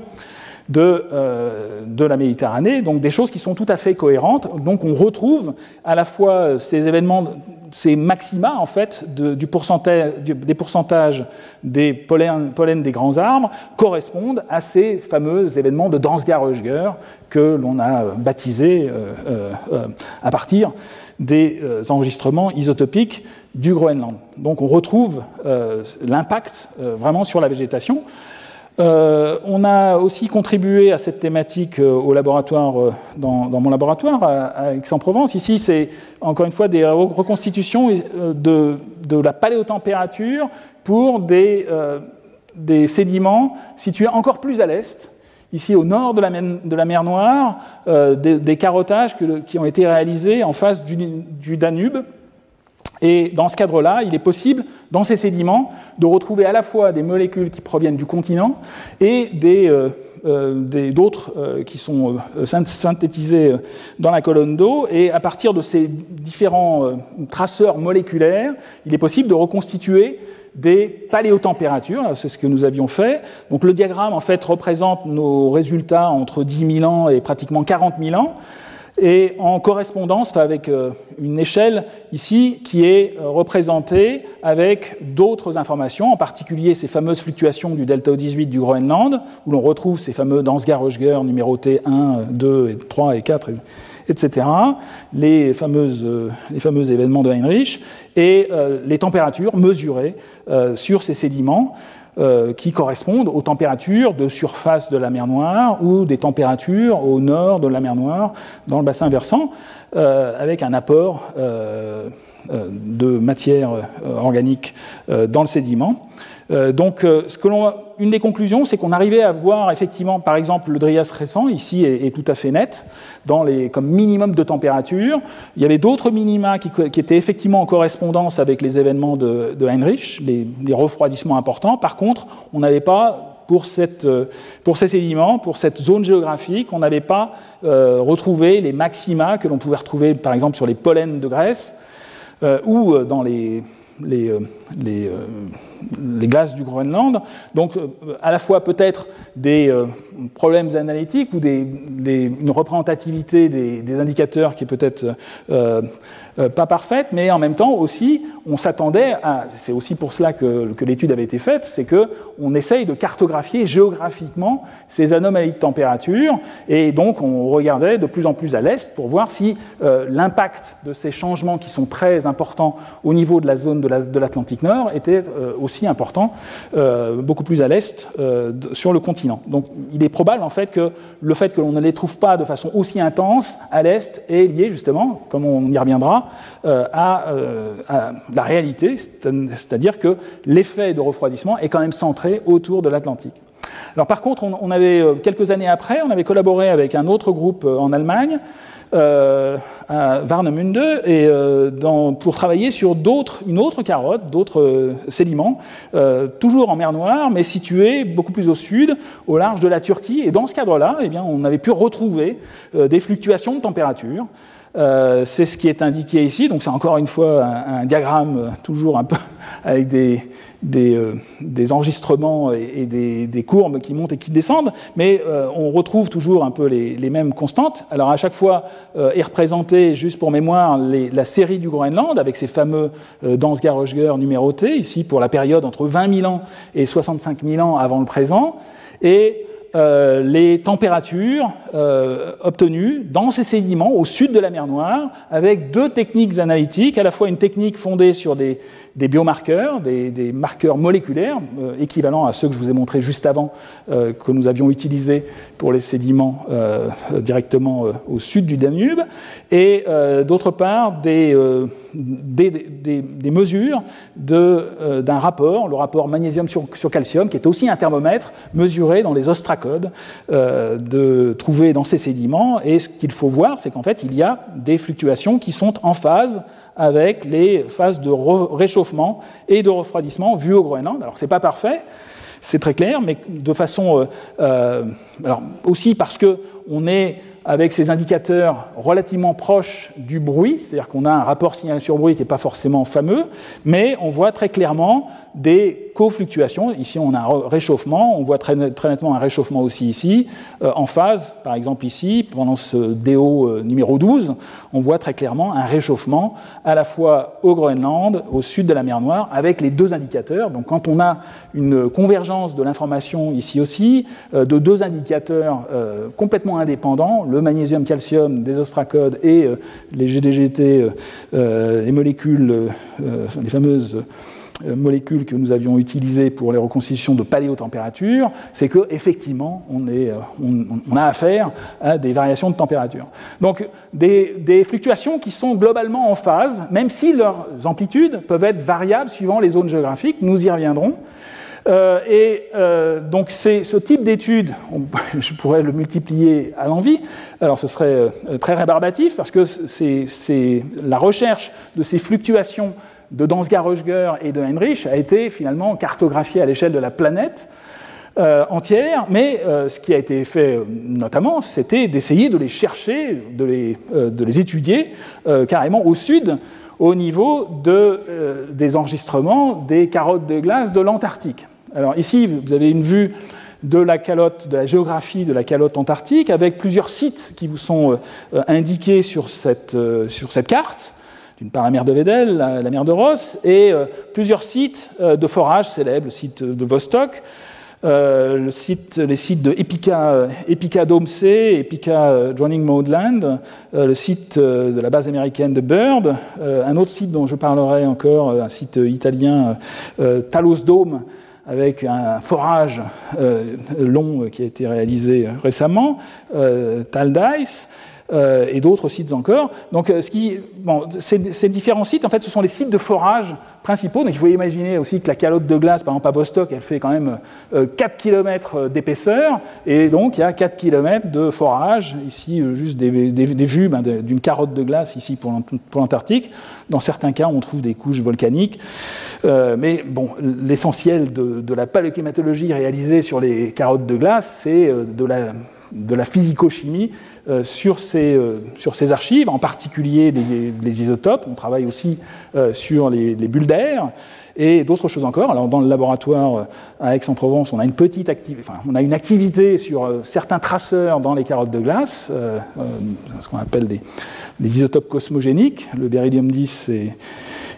de, euh, de, la Méditerranée, donc des choses qui sont tout à fait cohérentes. Donc on retrouve à la fois ces événements, ces maxima en fait du pourcentage, des pourcentages des pollens, pollen des grands arbres correspondent à ces fameux événements de Dansgaard-Ogier que l'on a baptisés euh, euh, à partir des enregistrements isotopiques du Groenland. Donc on retrouve l'impact vraiment sur la végétation. Euh, on a aussi contribué à cette thématique euh, au laboratoire, euh, dans, mon laboratoire à, Aix-en-Provence. Ici, c'est encore une fois des reconstitutions de, la paléotempérature pour des, sédiments situés encore plus à l'est, ici au nord de la mer, Noire, des, carottages qui ont été réalisés en face du Danube et dans ce cadre-là, il est possible, dans ces sédiments, de retrouver à la fois des molécules qui proviennent du continent et euh, euh, d'autres euh, qui sont synthétisées dans la colonne d'eau. Et à partir de ces différents traceurs moléculaires, il est possible de reconstituer des paléotempératures, c'est ce que nous avions fait. Donc le diagramme en fait représente nos résultats entre 10 000 ans et pratiquement 40 000 ans et en correspondance avec euh, une échelle ici qui est euh, représentée avec d'autres informations, en particulier ces fameuses fluctuations du delta O18 du Groenland, où l'on retrouve ces fameux Dansgaard-Ogier numérotés 1, 2, 3 et 4, etc., les, fameuses, euh, les fameux événements de Heinrich, et les températures mesurées sur ces sédiments. Euh, qui correspondent aux températures de surface de la mer Noire ou des températures au nord de la mer Noire dans le bassin versant, euh, avec un apport euh, de matière organique dans le sédiment. Donc, ce que l'on une des conclusions, c'est qu'on arrivait à voir effectivement, par exemple, le Drias récent, ici, est, tout à fait net, comme minimum de température. Il y avait d'autres minima qui, étaient effectivement en correspondance avec les événements de, Heinrich, les, refroidissements importants. Par contre, on n'avait pas pour, cette, pour ces sédiments, pour cette zone géographique. On n'avait pas retrouvé les maxima que l'on pouvait retrouver par exemple sur les pollens de Grèce ou dans les, les, les, les glaces du Groenland. Donc, euh, à la fois peut-être des euh, problèmes analytiques ou des, une représentativité des, indicateurs qui est peut-être euh, pas parfaite, mais en même temps aussi, on s'attendait à. C'est aussi pour cela que, que l'étude avait été faite, c'est que on essaye de cartographier géographiquement ces anomalies de température, et donc on regardait de plus en plus à l'est pour voir si l'impact de ces changements qui sont très importants au niveau de la zone de l'Atlantique Nord était aussi important, euh, beaucoup plus à l'est, euh, sur le continent. Donc il est probable en fait que le fait que l'on ne les trouve pas de façon aussi intense à l'est est lié justement, comme on y reviendra, euh, à, la réalité, c'est-à-dire que l'effet de refroidissement est quand même centré autour de l'Atlantique. Alors par contre, on, avait quelques années après, on avait collaboré avec un autre groupe en Allemagne euh, à Warnemünde et, euh, pour travailler sur une autre carotte, d'autres euh, sédiments, toujours en mer Noire, mais situés beaucoup plus au sud, au large de la Turquie. Et dans ce cadre-là, eh bien, on avait pu retrouver des fluctuations de température. C'est ce qui est indiqué ici. Donc c'est encore une fois un diagramme toujours un peu avec des, euh, des, enregistrements et, des, courbes qui montent et qui descendent, mais euh, on retrouve toujours un peu les, mêmes constantes. Alors à chaque fois euh, est représentée, juste pour mémoire, la série du Groenland avec ces fameux Dansgaard numérotés, ici pour la période entre 20 000 ans et 65 000 ans avant le présent. Et euh, les températures euh, obtenues dans ces sédiments au sud de la mer Noire avec deux techniques analytiques, à la fois une technique fondée sur des, des biomarqueurs, des, marqueurs moléculaires, euh, équivalents à ceux que je vous ai montrés juste avant, que nous avions utilisés pour les sédiments directement au sud du Danube, et d'autre part des, mesures d'un rapport, le rapport magnésium sur, sur, calcium, qui est aussi un thermomètre mesuré dans les ostracodes euh, de trouver dans ces sédiments. Et ce qu'il faut voir, c'est qu'en fait, il y a des fluctuations qui sont en phase avec les phases de réchauffement et de refroidissement vues au Groenland. Alors, ce n'est pas parfait, c'est très clair, mais de façon. Euh, euh, alors, aussi parce qu'on est avec ces indicateurs relativement proches du bruit, c'est-à-dire qu'on a un rapport signal sur bruit qui n'est pas forcément fameux, mais on voit très clairement des co-fluctuations. Ici, on a un réchauffement, on voit très, nettement un réchauffement aussi ici. Euh, en phase, par exemple ici, pendant ce DO euh, numéro 12, on voit très clairement un réchauffement à la fois au Groenland, au sud de la mer Noire, avec les deux indicateurs. Donc quand on a une convergence de l'information ici aussi, euh, de deux indicateurs complètement indépendants, le magnésium-calcium des ostracodes et les GDGT, les molécules, les fameuses euh, molécules que nous avions utilisées pour les reconstitutions de paléotempérature, c'est est, euh, on, a affaire à des variations de température. Donc, des, fluctuations qui sont globalement en phase, même si leurs amplitudes peuvent être variables suivant les zones géographiques, nous y reviendrons. Euh, et donc c'est ce type d'étude, je pourrais le multiplier à l'envie, alors ce serait très rébarbatif parce que la recherche de ces fluctuations de Dansgaard-Oeschger et de Heinrich a été finalement cartographié à l'échelle de la planète euh, entière, mais euh, ce qui a été fait euh, notamment, c'était d'essayer de les chercher, de les, étudier carrément au sud, au niveau de, des enregistrements des carottes de glace de l'Antarctique. Alors ici, vous avez une vue de la calotte, de la géographie de la calotte antarctique, avec plusieurs sites qui vous sont indiqués sur cette, sur cette carte. D'une part la mer de Vedel, la, mer de Ross, et euh, plusieurs sites euh, de forage célèbres, le site de Vostok, euh, les sites de Epica, Dome C, Epica Drowning Modeland, le site de la base américaine de Bird, un autre site dont je parlerai encore, un site italien, Talos Dome, avec un forage long qui a été réalisé récemment, Taldice, euh, et d'autres sites encore. Donc, bon, ces, différents sites, en fait, ce sont les sites de forage principaux. Donc, il faut imaginer aussi que la calotte de glace, par exemple à Vostok, elle fait quand même 4 km d'épaisseur, et donc il y a 4 km de forage. Ici, juste des, vues ben, d'une carotte de glace ici pour, l'Antarctique. Dans certains cas, on trouve des couches volcaniques. Euh, mais bon, l'essentiel de, de, la paléoclimatologie réalisée sur les carottes de glace, c'est de la de la physico-chimie euh, sur, ces, euh, sur ces archives, en particulier les, isotopes. On travaille aussi euh, sur les, les bulles d'air et d'autres choses encore. Alors, dans le laboratoire à Aix-en-Provence, on a une petite activité, enfin, on a une activité sur certains traceurs dans les carottes de glace, ce qu'on appelle des, isotopes cosmogéniques, le béridium 10 et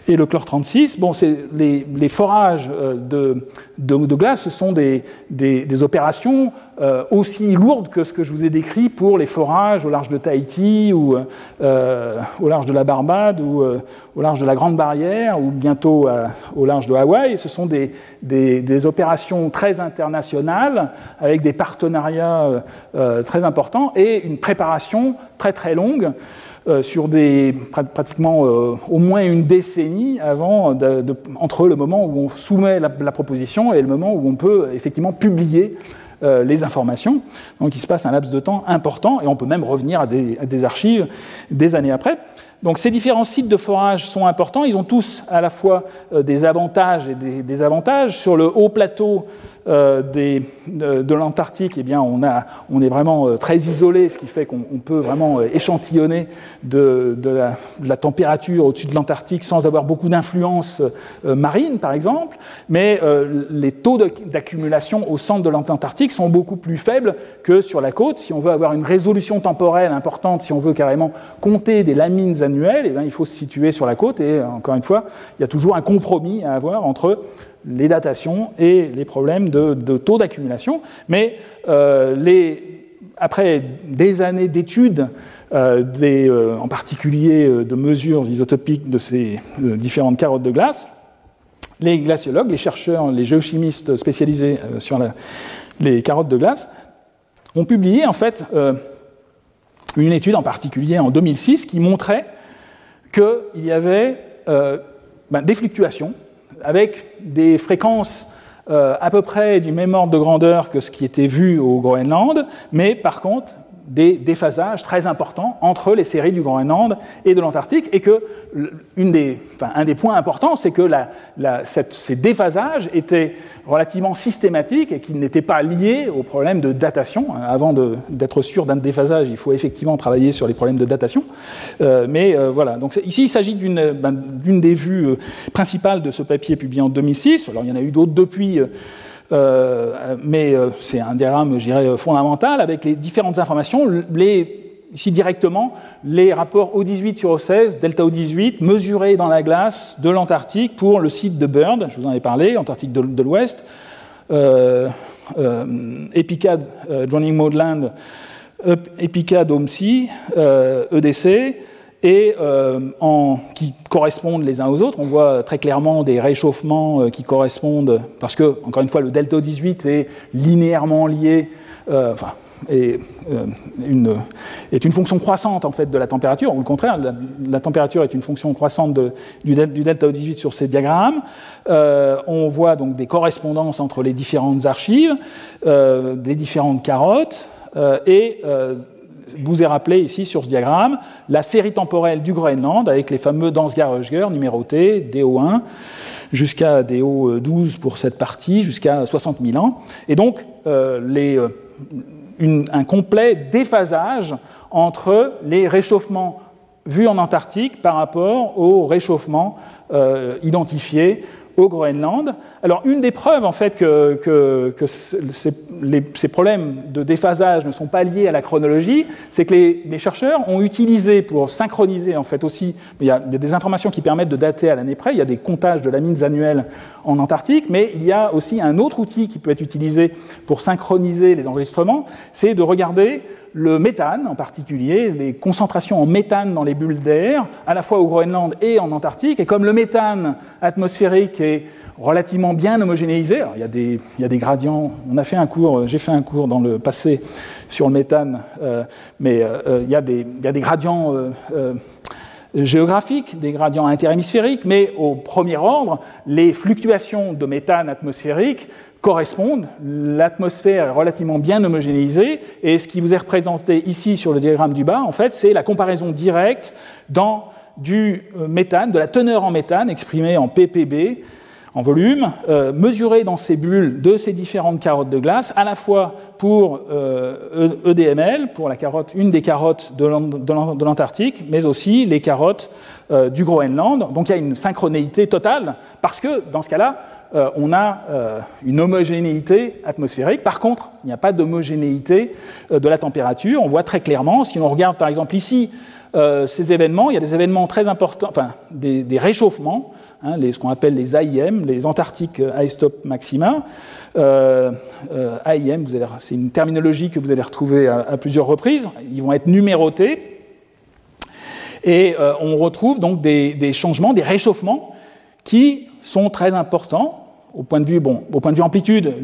et le chlore 36, bon, les, les, forages euh, de, de, de, glace, ce sont des, des, des opérations euh, aussi lourdes que ce que je vous ai décrit pour les forages au large de Tahiti ou euh, au large de la Barbade ou euh, au large de la Grande Barrière ou bientôt au large de Hawaï. Ce sont des, des, opérations très internationales avec des partenariats euh, très importants et une préparation très très longue. Euh, sur des, pratiquement euh, au moins une décennie avant, entre le moment où on soumet la, proposition et le moment où on peut effectivement publier euh, les informations. Donc il se passe un laps de temps important et on peut même revenir à des archives des années après. Donc ces différents sites de forage sont importants. Ils ont tous à la fois euh, des avantages et des désavantages. Sur le haut plateau euh, de, l'Antarctique, eh on, est vraiment euh, très isolé, ce qui fait qu'on peut vraiment échantillonner de, la, température au-dessus de l'Antarctique sans avoir beaucoup d'influence marine, par exemple. Mais les taux d'accumulation au centre de l'Antarctique sont beaucoup plus faibles que sur la côte. Si on veut avoir une résolution temporelle importante, si on veut carrément compter des lamines eh il faut se situer sur la côte. Et encore une fois, il y a toujours un compromis à avoir entre les datations et les problèmes de, taux d'accumulation. Mais euh, après des années d'études, euh, euh, en particulier de mesures isotopiques de ces différentes carottes de glace, les glaciologues, les chercheurs, les géochimistes spécialisés sur les carottes de glace ont publié en fait une étude en particulier en 2006 qui montrait qu'il y avait ben, des fluctuations avec des fréquences euh, à peu près du même ordre de grandeur que ce qui était vu au Groenland, mais par contre des déphasages très importants entre les séries du Groenland et de l'Antarctique, et que des, enfin, un des points importants, c'est que ces déphasages étaient relativement systématiques et qu'ils n'étaient pas liés au problème de datation. Avant d'être sûr d'un déphasage, il faut effectivement travailler sur les problèmes de datation. Euh, mais euh, voilà, donc ici il s'agit d'une ben, des vues euh, principales de ce papier publié en 2006. Alors il y en a eu d'autres depuis. Mais euh, c'est un diagramme, je dirais, fondamental avec les différentes informations. Les, ici directement, les rapports O18 sur O16, delta O18, mesurés dans la glace de l'Antarctique pour le site de Bird, je vous en ai parlé, Antarctique de, l'Ouest, euh, euh, EPICAD, euh, Joining Maudland, EPICAD OMSI, EDC, et euh, qui correspondent les uns aux autres. On voit très clairement des réchauffements euh, qui correspondent, parce que, encore une fois, le delta 18 est linéairement lié, euh, enfin, est, une, est une fonction croissante en fait de la température, ou contraire, la, température est une fonction croissante du, delta 18 sur ces diagrammes. On voit donc des correspondances entre les différentes archives, des différentes carottes, et vous ai rappelé ici sur ce diagramme la série temporelle du Groenland avec les fameux Dansgaard-Oeschger numérotés DO1 jusqu'à DO12 pour cette partie, jusqu'à 60 000 ans. Et donc, euh, une, un complet déphasage entre les réchauffements vus en Antarctique par rapport aux réchauffements euh, identifiés au Groenland. Alors, une des preuves, en fait, que, ces, problèmes de déphasage ne sont pas liés à la chronologie, c'est que les, les, chercheurs ont utilisé pour synchroniser, en fait, aussi, il y, a, il y a des informations qui permettent de dater à l'année près, il y a des comptages de lamines annuelles en Antarctique, mais il y a aussi un autre outil qui peut être utilisé pour synchroniser les enregistrements, c'est de regarder le méthane en particulier, les concentrations en méthane dans les bulles d'air, à la fois au Groenland et en Antarctique. Et comme le méthane atmosphérique été relativement bien homogénéisé. il, y a des, gradients. On a fait un cours, j'ai fait un cours dans le passé sur le méthane, euh, mais euh, il, y a des, gradients euh, géographiques, des gradients interhémisphériques, mais au premier ordre, les fluctuations de méthane atmosphérique correspondent. L'atmosphère est relativement bien homogénéisée, et ce qui vous est représenté ici sur le diagramme du bas, en fait, c'est la comparaison directe du méthane, de la teneur en méthane exprimée en ppb en volume, euh, mesuré dans ces bulles de ces différentes carottes de glace, à la fois pour euh, EDML, e pour la carotte, une des carottes de l'Antarctique, mais aussi les carottes euh, du Groenland. Donc il y a une synchronéité totale, parce que dans ce cas-là, euh, on a une homogénéité atmosphérique. Par contre, il n'y a pas d'homogénéité de la température. On voit très clairement, si on regarde par exemple ici ces événements, il y a des événements très importants, enfin des réchauffements Hein, ce qu'on appelle les AIM, les Antarctic Ice Stop Maxima. Euh, euh AIM, c'est une terminologie que vous allez retrouver à, plusieurs reprises. Ils vont être numérotés. Et euh, on retrouve donc des, changements, des réchauffements qui sont très importants au point de vue, bon, au point de vue amplitude,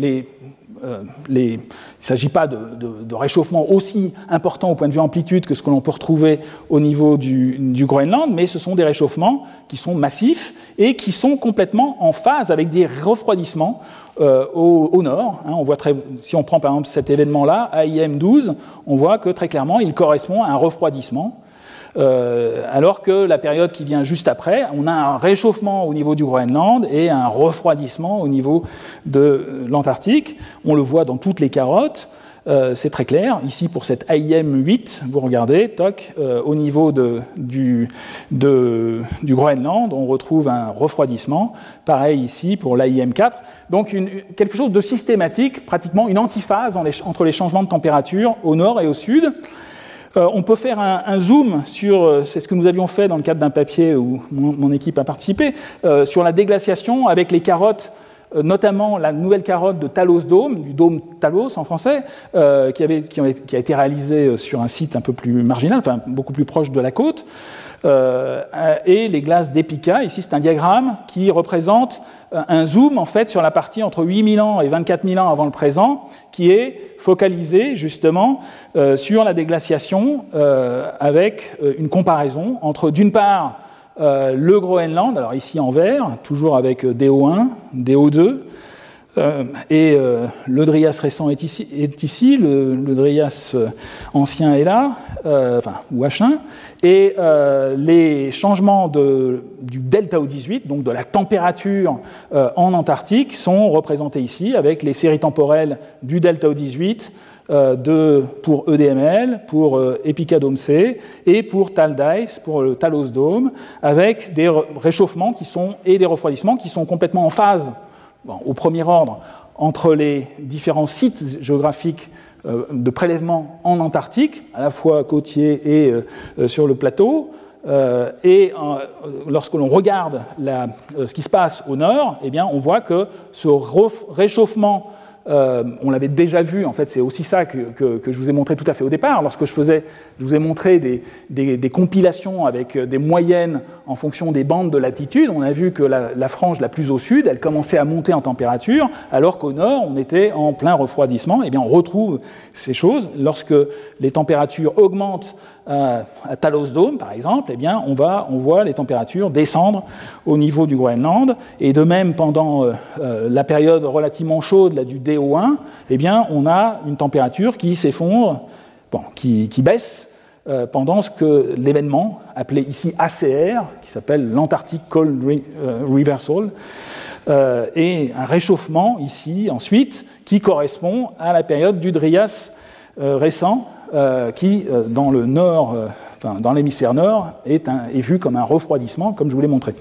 euh, il ne s'agit pas de, réchauffement aussi important au point de vue amplitude que ce que l'on peut retrouver au niveau du, Groenland, mais ce sont des réchauffements qui sont massifs et qui sont complètement en phase avec des refroidissements euh, au, nord. Hein. on voit très, si on prend par exemple cet événement-là, AIM 12, on voit que très clairement il correspond à un refroidissement euh, alors que la période qui vient juste après, on a un réchauffement au niveau du Groenland et un refroidissement au niveau de l'Antarctique. On le voit dans toutes les carottes. Euh, c'est très clair. Ici, pour cette AIM 8, vous regardez, toc, euh, au niveau de, du, du, Groenland, on retrouve un refroidissement. Pareil ici pour l'AIM 4. Donc, une, quelque chose de systématique, pratiquement une antiphase entre les changements de température au nord et au sud. Euh, on peut faire un, zoom sur, euh, c'est ce que nous avions fait dans le cadre d'un papier où mon, équipe a participé, euh, sur la déglaciation avec les carottes notamment la nouvelle carotte de Talos Dome, du dôme Talos en français, qui, avait, qui, a été réalisée sur un site un peu plus marginal, enfin beaucoup plus proche de la côte. Euh, et les glaces d'Epica. Ici, c'est un diagramme qui représente euh, un zoom en fait sur la partie entre 8000 ans et 24 000 ans avant le présent, qui est focalisé justement euh, sur la déglaciation avec une comparaison entre d'une part le Groenland, alors ici en vert, toujours avec DO1, DO2, euh, et euh, le Drias récent est ici, est le, Drias euh, ancien est là, enfin, ou H1, et les changements du delta O18, donc de la température en Antarctique, sont représentés ici avec les séries temporelles du delta O18 de, pour EDML, pour Epicadome C et pour TALDICE, pour le Talos Dome, avec des réchauffements qui sont, et des refroidissements qui sont complètement en phase au premier ordre entre les différents sites géographiques euh, de prélèvement en Antarctique, à la fois côtier et euh, euh, sur le plateau. et lorsque l'on regarde ce qui se passe au nord, eh bien, on voit que ce réchauffement euh, on l'avait déjà vu, en fait, c'est aussi ça que, je vous ai montré tout à fait au départ. Lorsque je faisais, je vous ai montré des, compilations avec des moyennes en fonction des bandes de latitude, on a vu que la, frange la plus au sud, elle commençait à monter en température, alors qu'au nord, on était en plein refroidissement. Et eh bien, on retrouve ces choses lorsque les températures augmentent à Talos Dome, par exemple, eh bien, on, voit les températures descendre au niveau du Groenland. Et de même, pendant euh, euh, la période relativement chaude là, du DO1, eh bien, on a une température qui s'effondre, bon, qui, baisse euh, pendant ce que l'événement appelé ici ACR, qui s'appelle l'Antarctic Cold Reversal, et un réchauffement ici ensuite qui correspond à la période du Drias récent, euh, qui, euh, dans le nord, euh, enfin, dans l'hémisphère nord, est, vu comme un refroidissement, comme je vous l'ai montré.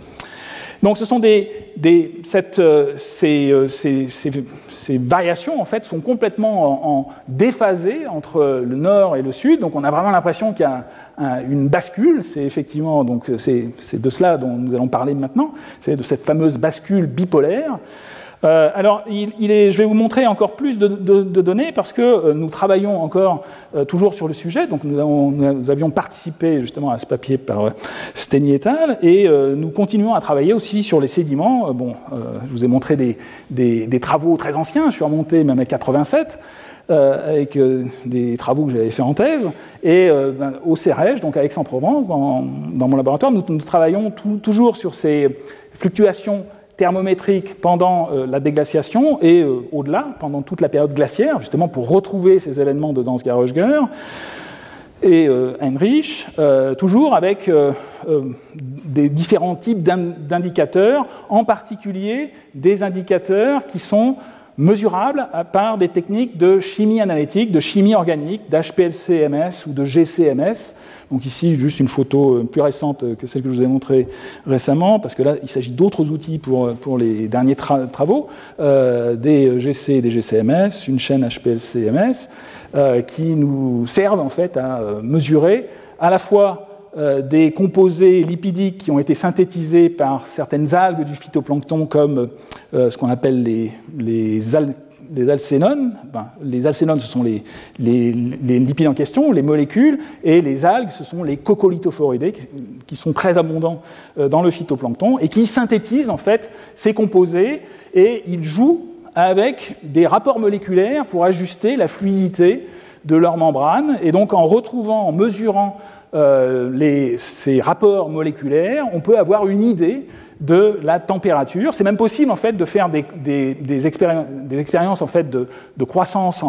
Donc, ce sont des, des cette, ces, ces, ces, variations en fait sont complètement en, déphasées entre le nord et le sud. Donc, on a vraiment l'impression qu'il y a une bascule. C'est effectivement donc c'est de cela dont nous allons parler maintenant. C'est de cette fameuse bascule bipolaire. Euh, alors, il, est, je vais vous montrer encore plus de, données parce que euh, nous travaillons encore euh, toujours sur le sujet. Donc, nous, avions participé justement à ce papier par Steny et al. Et nous continuons à travailler aussi sur les sédiments. bon, je vous ai montré des, des, travaux très anciens. Je suis remonté même à 87. avec des travaux que j'avais fait en thèse, et ben, au CEREJ, donc à Aix-en-Provence, dans, dans, mon laboratoire, nous, travaillons toujours sur ces fluctuations thermométrique pendant euh, la déglaciation et euh, au-delà, pendant toute la période glaciaire, justement pour retrouver ces événements de Dansgaard-Oeschger et euh, Heinrich, toujours avec des différents types d'indicateurs, en particulier des indicateurs qui sont mesurables par des techniques de chimie analytique, de chimie organique, d'HPLC-MS ou de GCMS. Donc ici, juste une photo euh, plus récente que celle que je vous ai montrée récemment, parce que là, il s'agit d'autres outils pour, euh, pour les derniers travaux, euh, des GC et des GCMS, une chaîne HPLC-MS, qui nous servent en fait à mesurer à la fois des composés lipidiques qui ont été synthétisés par certaines algues du phytoplancton, comme ce qu'on appelle les, les les alcénones, ben, les alcénones, ce sont les, lipides en question, les molécules, et les algues, ce sont les coccolithophoridés, qui, sont très abondants euh, dans le phytoplancton, et qui synthétisent en fait ces composés, et ils jouent avec des rapports moléculaires pour ajuster la fluidité de leur membrane, et donc en retrouvant, en mesurant euh, ces rapports moléculaires, on peut avoir une idée de la température. C'est même possible en fait de faire des, expériences, en fait de, croissance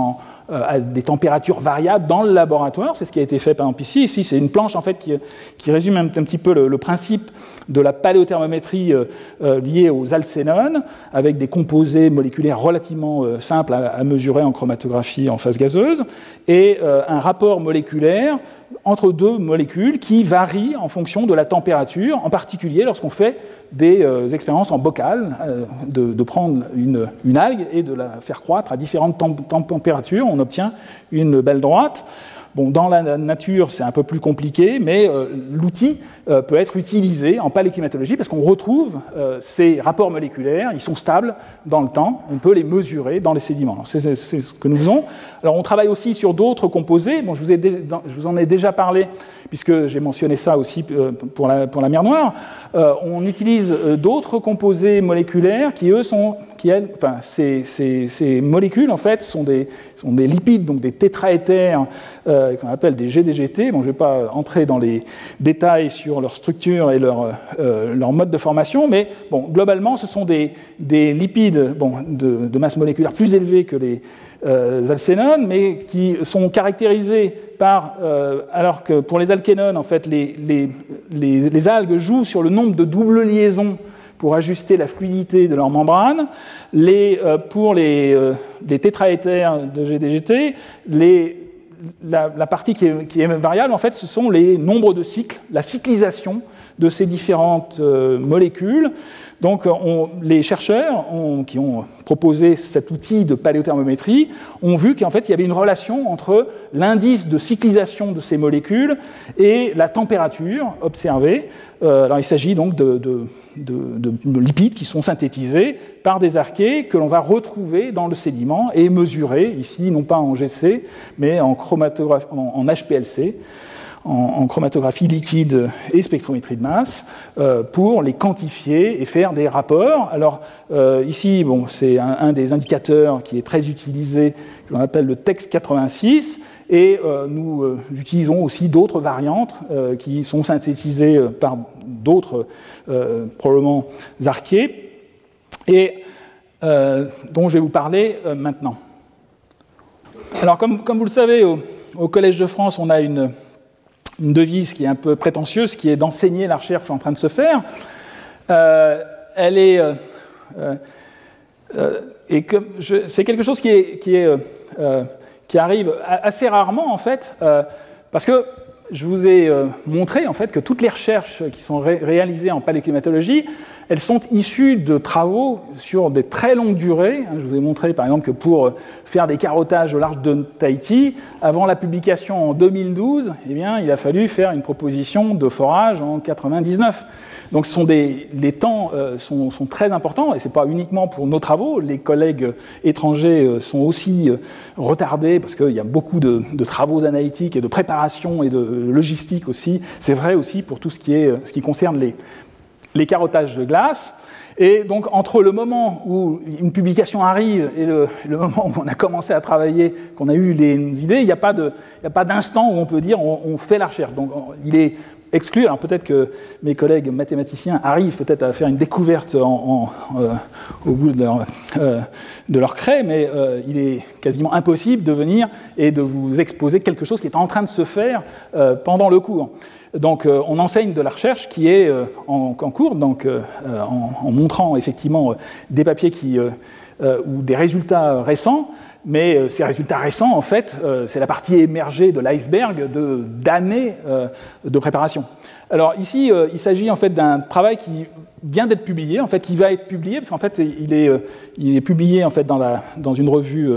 euh, à des températures variables dans le laboratoire. C'est ce qui a été fait par exemple ici. Ici, c'est une planche en fait qui, résume un, petit peu le, principe de la paléothermométrie euh, euh, liée aux alcénones, avec des composés moléculaires relativement simples à, à, mesurer en chromatographie en phase gazeuse, et un rapport moléculaire entre deux molécules qui varient en fonction de la température, en particulier lorsqu'on fait des euh, expériences en bocal, euh, de, prendre une, algue et de la faire croître à différentes températures. On obtient une belle droite. Bon, dans la nature, c'est un peu plus compliqué, mais euh, l'outil euh, peut être utilisé en paléoclimatologie parce qu'on retrouve euh, ces rapports moléculaires, ils sont stables dans le temps, on peut les mesurer dans les sédiments. C'est ce que nous faisons. Alors, on travaille aussi sur d'autres composés. Bon, je vous, en ai déjà parlé puisque j'ai mentionné ça aussi pour la, pour Noire. on utilise d'autres composés moléculaires qui, eux, sont ces, molécules, en fait, sont des, lipides, donc des tétraéthers euh, qu'on appelle des GDGT. Bon, je ne vais pas entrer dans les détails sur leur structure et leur, euh, mode de formation, mais globalement, ce sont des, des lipides de, masse moléculaire plus élevée que les euh, alcénones, mais qui sont caractérisés par, alors que pour les alkénones, en fait, les algues jouent sur le nombre de doubles liaisons pour ajuster la fluidité de leur membrane. Les, euh, pour les, euh, de GDGT, les, la, partie qui est, qui est, variable, en fait, ce sont les nombres de cycles, la cyclisation de ces différentes euh, molécules. Donc les chercheurs qui ont proposé cet outil de paléothermométrie ont vu qu'en fait il y avait une relation entre l'indice de cyclisation de ces molécules et la température observée. Euh, il s'agit donc de, de, lipides qui sont synthétisés par des archées que l'on va retrouver dans le sédiment et mesurer ici non pas en GC mais en, en HPLC en, chromatographie liquide et spectrométrie de masse euh, pour les quantifier et faire des rapports. Alors euh, ici, bon, c'est un, des indicateurs qui est très utilisé, que l'on appelle le TEX 86, et euh, nous utilisons aussi d'autres variantes qui sont synthétisées par d'autres, probablement archées, et dont je vais vous parler maintenant. Alors, comme, comme, vous le savez, au, au Collège de France, on a une, une devise qui est un peu prétentieuse, qui est d'enseigner la recherche en train de se faire. Euh, elle est. Euh, euh, et c'est quelque chose qui, arrive assez rarement, en fait, parce que je vous ai montré, en fait, que toutes les recherches qui sont réalisées en paléoclimatologie elles sont issues de travaux sur des très longues durées. Je vous ai montré par exemple que pour faire des carottages au large de Tahiti, avant la publication en 2012, eh bien, il a fallu faire une proposition de forage en 99. Donc les temps euh, sont, très importants, et ce n'est pas uniquement pour nos travaux. Les collègues étrangers euh, sont aussi euh, retardés, parce qu'il y a beaucoup de, de, travaux analytiques et de préparation et de logistique aussi. C'est vrai aussi pour tout ce qui, est, ce qui concerne les, les carottages de glace. Et donc, entre le moment où une publication arrive et le, moment où on a commencé à travailler, qu'on a eu les idées, il n'y a pas d'instant où on peut dire on, on fait la recherche. Donc, il est exclu. Alors peut-être que mes collègues mathématiciens arrivent peut-être à faire une découverte euh, au bout de leur, euh, craie, mais euh, il est quasiment impossible de venir et de vous exposer quelque chose qui est en train de se faire euh, pendant le cours. Donc on enseigne de la recherche qui est en, cours, donc en, montrant effectivement des papiers ou des résultats récents mais euh, ces résultats récents, en fait, euh, c'est la partie émergée de l'iceberg d'années euh, de préparation. Alors ici, il s'agit en fait d'un travail qui vient d'être publié, en fait, qui va être publié, parce qu'en fait, il est, il est publié en fait dans, la, dans une revue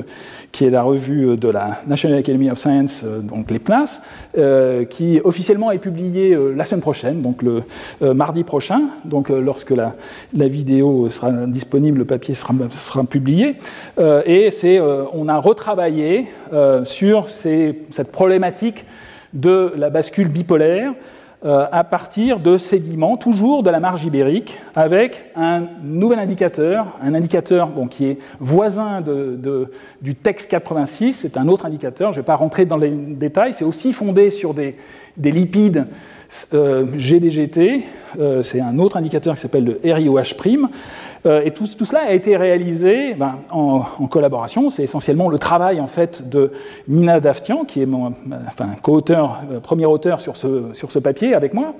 qui est la revue de la National Academy of Science, donc les PNAS, qui officiellement est publiée la semaine prochaine, donc le mardi prochain, donc lorsque la, la, vidéo sera disponible, le papier sera, sera publié, et c'est on a retravaillé euh, sur cette problématique de la bascule bipolaire euh, à partir de sédiments, toujours de la marge ibérique, avec un nouvel indicateur, un indicateur qui est voisin du texte 86, c'est un autre indicateur, je ne vais pas rentrer dans les détails, c'est aussi fondé sur des lipides euh, GDGT, euh, c'est un autre indicateur qui s'appelle le RIOH', euh, et tout, cela a été réalisé ben, en, collaboration. C'est essentiellement le travail en fait de Nina Daftian, qui est mon enfin, co-auteur, euh, premier auteur sur ce, sur ce papier avec moi.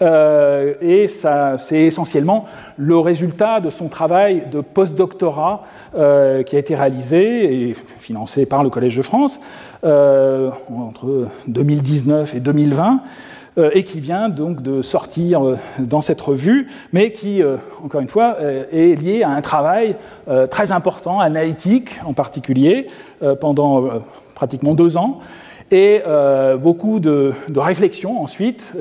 Euh, et c'est essentiellement le résultat de son travail de postdoctorat euh, qui a été réalisé et financé par le Collège de France euh, entre 2019 et 2020. Euh, et qui vient donc de sortir euh, dans cette revue, mais qui, euh, encore une fois, est lié à un travail très important, analytique en particulier, pendant pratiquement deux ans, et beaucoup de, de réflexion ensuite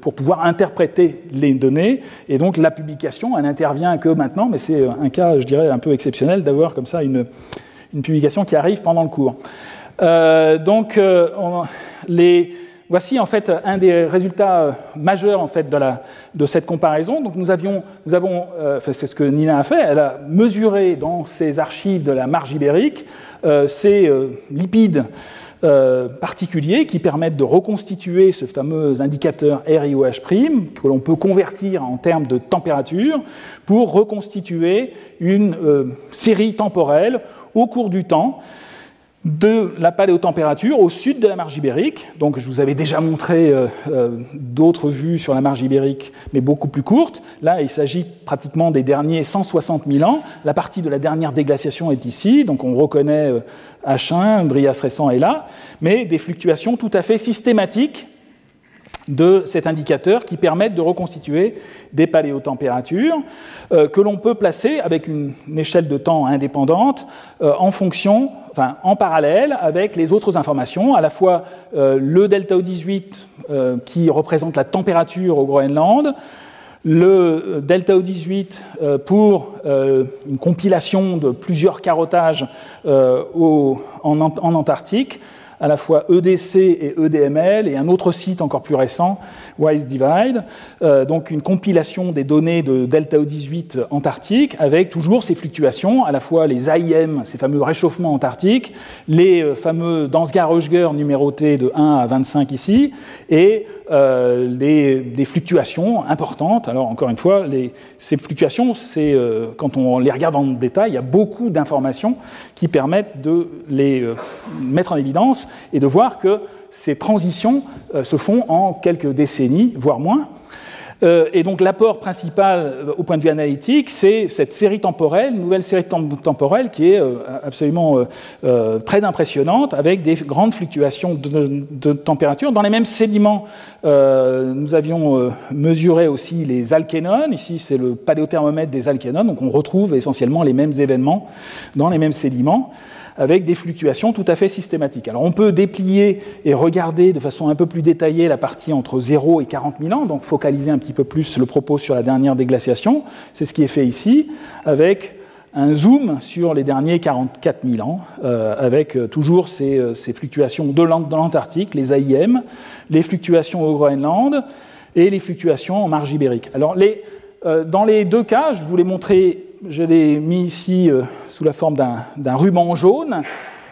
pour pouvoir interpréter les données. Et donc la publication, elle n'intervient que maintenant, mais c'est un cas, je dirais, un peu exceptionnel d'avoir comme ça une, une, publication qui arrive pendant le cours. Donc on, les Voici en fait un des résultats euh, majeurs en fait de, cette comparaison. Donc nous avons, euh, c'est ce que Nina a fait, elle a mesuré dans ses archives de la marge ibérique euh, ces lipides particuliers qui permettent de reconstituer ce fameux indicateur RIOH' que l'on peut convertir en termes de température pour reconstituer une série temporelle au cours du temps de la paléotempérature au sud de la marge ibérique. Donc je vous avais déjà montré euh, euh, d'autres vues sur la marge ibérique, mais beaucoup plus courtes. Là, il s'agit pratiquement des derniers 160 000 ans. La partie de la dernière déglaciation est ici, donc on reconnaît euh, H1, Drias récent est là, mais des fluctuations tout à fait systématiques de cet indicateur qui permettent de reconstituer des paléotempératures euh, que l'on peut placer avec une, échelle de temps indépendante euh, en fonction, enfin en parallèle avec les autres informations, à la fois euh, le delta O18 euh, qui représente la température au Groenland, le delta O18 pour une compilation de plusieurs carottages en Antarctique, à la fois EDC et EDML, et un autre site encore plus récent, Wise Divide, euh, donc une compilation des données de delta O18 antarctique, avec toujours ces fluctuations, à la fois les AIM, ces fameux réchauffements antarctiques, les euh, fameux Dansgaard-Oeschger numérotés de 1 à 25 ici, et euh, des fluctuations importantes. Alors encore une fois, ces fluctuations, c'est quand on les regarde en détail, il y a beaucoup d'informations qui permettent de les mettre en évidence et de voir que ces transitions euh, se font en quelques décennies, voire moins. Euh, et donc l'apport principal euh, au point de vue analytique, c'est cette série temporelle, nouvelle série temporelle qui est absolument très impressionnante, avec des grandes fluctuations de, température. Dans les mêmes sédiments, nous avions mesuré aussi les alkénones. Ici, c'est le paléothermomètre des alkénones, donc on retrouve essentiellement les mêmes événements dans les mêmes sédiments avec des fluctuations tout à fait systématiques. Alors on peut déplier et regarder de façon un peu plus détaillée la partie entre 0 et 40 000 ans, donc focaliser un petit peu plus le propos sur la dernière déglaciation. C'est ce qui est fait ici, avec un zoom sur les derniers 44 000 ans, euh, avec euh, toujours ces, euh, ces, fluctuations de l'Antarctique, les AIM, les fluctuations au Groenland et les fluctuations en marge ibérique. Alors dans les deux cas, je voulais montrer je l'ai mis ici euh, sous la forme d'un ruban jaune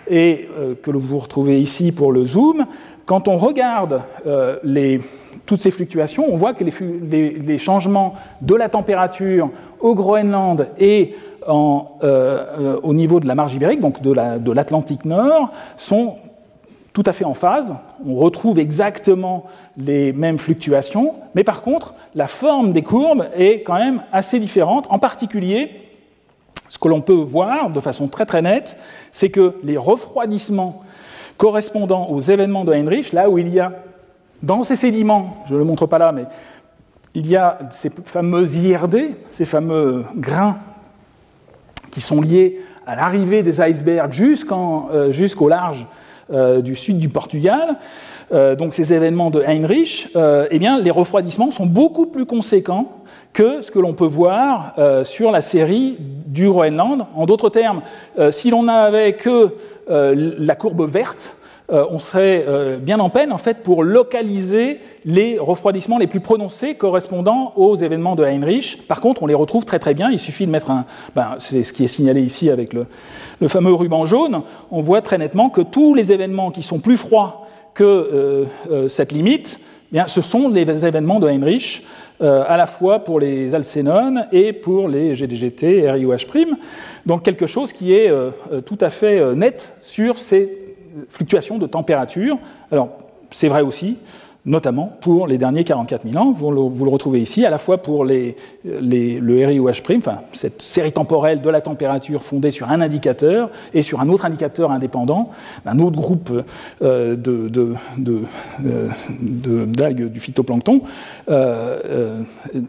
et euh, que vous retrouvez ici pour le zoom. Quand on regarde euh, toutes ces fluctuations, on voit que les, changements de la température au Groenland et au niveau de la marge ibérique, donc de l'Atlantique Nord, sont tout à fait en phase. On retrouve exactement les mêmes fluctuations, mais par contre, la forme des courbes est quand même assez différente. En particulier, ce que l'on peut voir de façon très très nette, c'est que les refroidissements correspondant aux événements de Heinrich, là où il y a dans ces sédiments, je ne le montre pas là, mais il y a ces fameux IRD, ces fameux grains qui sont liés à l'arrivée des icebergs euh, jusqu'au large euh, du sud du Portugal, euh, donc ces événements de Heinrich, eh bien, les refroidissements sont beaucoup plus conséquents que ce que l'on peut voir sur la série du Groenland. En d'autres termes, si l'on n'avait que la courbe verte, euh, on serait euh, bien en peine en fait pour localiser les refroidissements les plus prononcés correspondant aux événements de Heinrich. Par contre, on les retrouve très très bien. Il suffit de mettre un, ben, c'est ce qui est signalé ici avec le, fameux ruban jaune. On voit très nettement que tous les événements qui sont plus froids que euh, cette limite, eh bien, ce sont les événements de Heinrich. à la fois pour les alcénones et pour les GDGT, RIOH'. Donc quelque chose qui est tout à fait net sur ces fluctuations de température. Alors, c'est vrai aussi, notamment pour les derniers 44 000 ans. Vous le, retrouvez ici, à la fois pour le RIOH', cette série temporelle de la température fondée sur un indicateur et sur un autre indicateur indépendant, un autre groupe euh, euh, d'algues du phytoplancton, euh,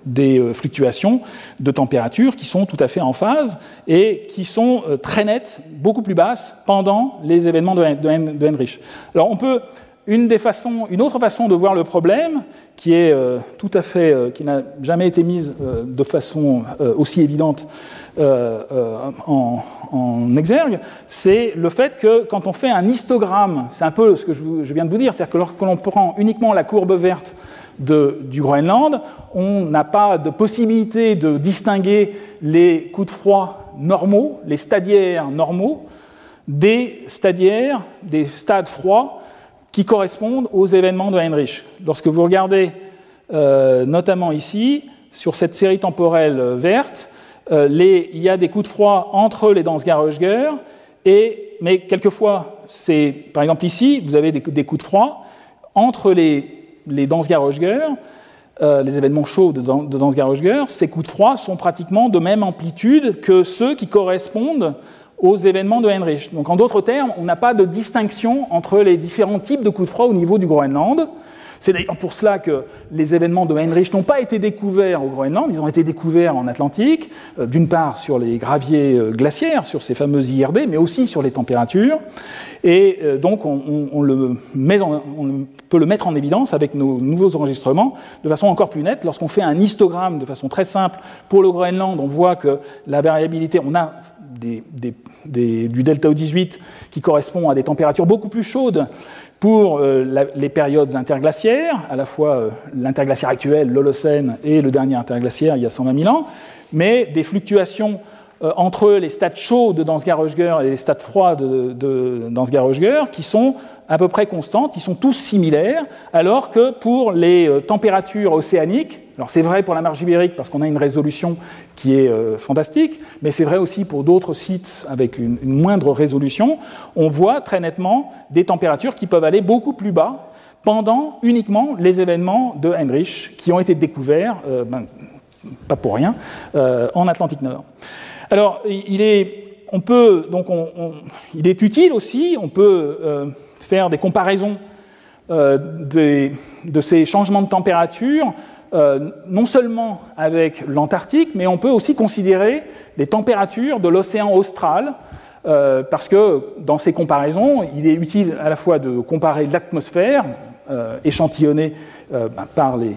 des fluctuations de température qui sont tout à fait en phase et qui sont très nettes, beaucoup plus basses pendant les événements de, de Heinrich. Alors on peut une, autre façon de voir le problème, qui euh, euh, n'a jamais été mise euh, de façon aussi évidente en, exergue, c'est le fait que quand on fait un histogramme, c'est un peu ce que je, viens de vous dire, c'est-à-dire que lorsque l'on prend uniquement la courbe verte du Groenland, on n'a pas de possibilité de distinguer les coups de froid normaux, les stadiaires normaux, des stadiaires, des stades froids qui correspondent aux événements de Heinrich. Lorsque vous regardez euh, notamment ici, sur cette série temporelle verte, euh, les, il y a des coups de froid entre les Dansgaard-Oeschger, et, mais quelquefois, c'est, par exemple ici, vous avez des, coups de froid entre les, les Dansgaard-Oeschger, euh, les événements chauds de, de Dansgaard-Oeschger, ces coups de froid sont pratiquement de même amplitude que ceux qui correspondent aux événements de Heinrich. Donc en d'autres termes, on n'a pas de distinction entre les différents types de coups de froid au niveau du Groenland. C'est d'ailleurs pour cela que les événements de Heinrich n'ont pas été découverts au Groenland, ils ont été découverts en Atlantique, euh, d'une part sur les graviers euh, glaciaires, sur ces fameuses IRD, mais aussi sur les températures. Et euh, donc on, peut le mettre en évidence avec nos nouveaux enregistrements de façon encore plus nette. Lorsqu'on fait un histogramme de façon très simple pour le Groenland, on voit que la variabilité, on a du delta O18 qui correspond à des températures beaucoup plus chaudes pour euh, les périodes interglaciaires, à la fois euh, l'interglaciaire actuel, l'Holocène, et le dernier interglaciaire il y a 120 000 ans, mais des fluctuations euh, entre les stades chauds de Dansgaard-Oeschger et les stades froids de, de qui sont à peu près constantes, ils sont tous similaires, alors que pour les euh, températures océaniques, alors c'est vrai pour la marge ibérique parce qu'on a une résolution qui est euh, fantastique, mais c'est vrai aussi pour d'autres sites avec une, une, moindre résolution, on voit très nettement des températures qui peuvent aller beaucoup plus bas pendant uniquement les événements de Heinrich qui ont été découverts, ben, pas pour rien, en Atlantique Nord. Alors, il est, on peut, donc il est utile aussi, on peut faire des comparaisons de ces changements de température euh, non seulement avec l'Antarctique, mais on peut aussi considérer les températures de l'océan austral, euh, parce que dans ces comparaisons, il est utile à la fois de comparer l'atmosphère euh, échantillonnée ben, par les, euh,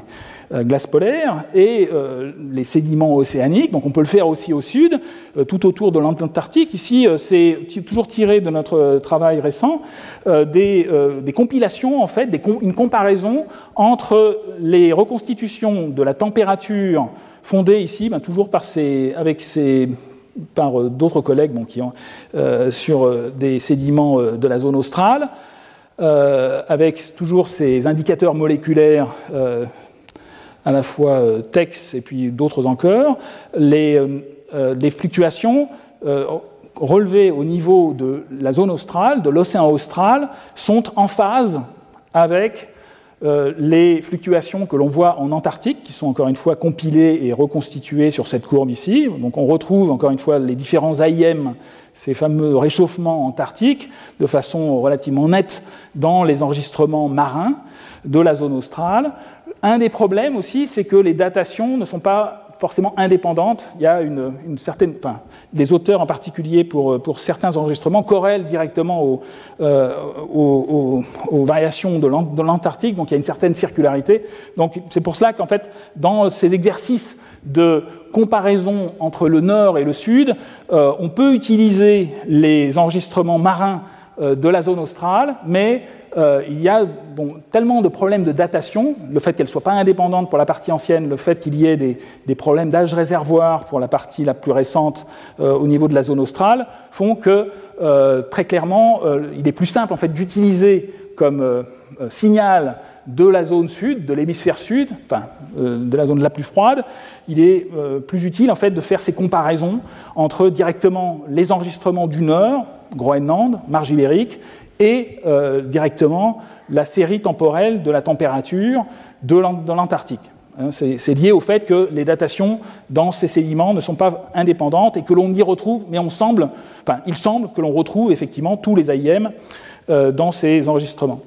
glace polaire et euh, les sédiments océaniques. Donc on peut le faire aussi au sud, euh, tout autour de l'Antarctique. Ici, c'est toujours tiré de notre travail récent des, compilations, en fait, une comparaison entre les reconstitutions de la température fondées ici, ben, toujours par avec ces par d'autres collègues qui ont, sur des sédiments de la zone australe, avec toujours ces indicateurs moléculaires à la fois euh, Tex et puis d'autres encore, les, euh, euh, fluctuations relevées au niveau de la zone australe, de l'océan austral, sont en phase avec les fluctuations que l'on voit en Antarctique, qui sont encore une fois compilées et reconstituées sur cette courbe ici. Donc on retrouve encore une fois les différents AIM, ces fameux réchauffements antarctiques, de façon relativement nette dans les enregistrements marins de la zone australe. Un des problèmes aussi, c'est que les datations ne sont pas forcément indépendantes. Il y a une, certaine, les auteurs en particulier pour, pour certains enregistrements corrèlent directement euh, aux, variations de l'Antarctique, donc il y a une certaine circularité. Donc c'est pour cela qu'en fait, dans ces exercices de comparaison entre le nord et le sud, euh, on peut utiliser les enregistrements marins de la zone australe, mais euh, il y a tellement de problèmes de datation, le fait qu'elle ne soit pas indépendante pour la partie ancienne, le fait qu'il y ait des, problèmes d'âge réservoir pour la partie la plus récente euh, au niveau de la zone australe, font que très clairement, il est plus simple en fait d'utiliser comme signal de la zone sud, de l'hémisphère sud, enfin de la zone la plus froide, il est plus utile en fait de faire ces comparaisons entre directement les enregistrements du nord, Groenland, marge ibérique, et euh, directement la série temporelle de la température de l'Antarctique. Hein, c'est lié au fait que les datations dans ces sédiments ne sont pas indépendantes et que l'on y retrouve, mais on semble, enfin, il semble que l'on retrouve effectivement tous les AIM euh, dans ces enregistrements.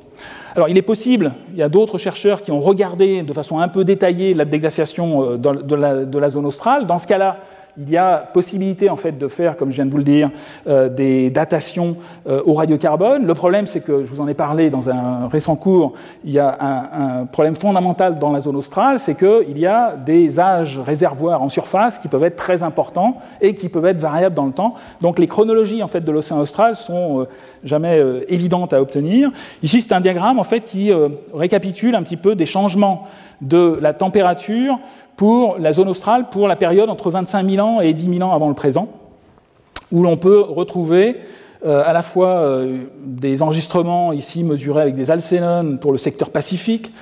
Alors, il est possible, il y a d'autres chercheurs qui ont regardé de façon un peu détaillée la déglaciation euh, de la zone australe. Dans ce cas-là, il y a possibilité en fait de faire, comme je viens de vous le dire, euh, des datations euh, au radiocarbone. Le problème, c'est que je vous en ai parlé dans un récent cours. Il y a un, problème fondamental dans la zone australe, c'est qu'il y a des âges réservoirs en surface qui peuvent être très importants et qui peuvent être variables dans le temps. Donc les chronologies en fait de l'océan austral sont euh, jamais évidentes à obtenir. Ici, c'est un diagramme en fait qui récapitule un petit peu des changements de la température pour la zone australe pour la période entre 25 000 ans et 10 000 ans avant le présent, où l'on peut retrouver euh, à la fois euh, des enregistrements ici mesurés avec des alcénones pour le secteur Pacifique,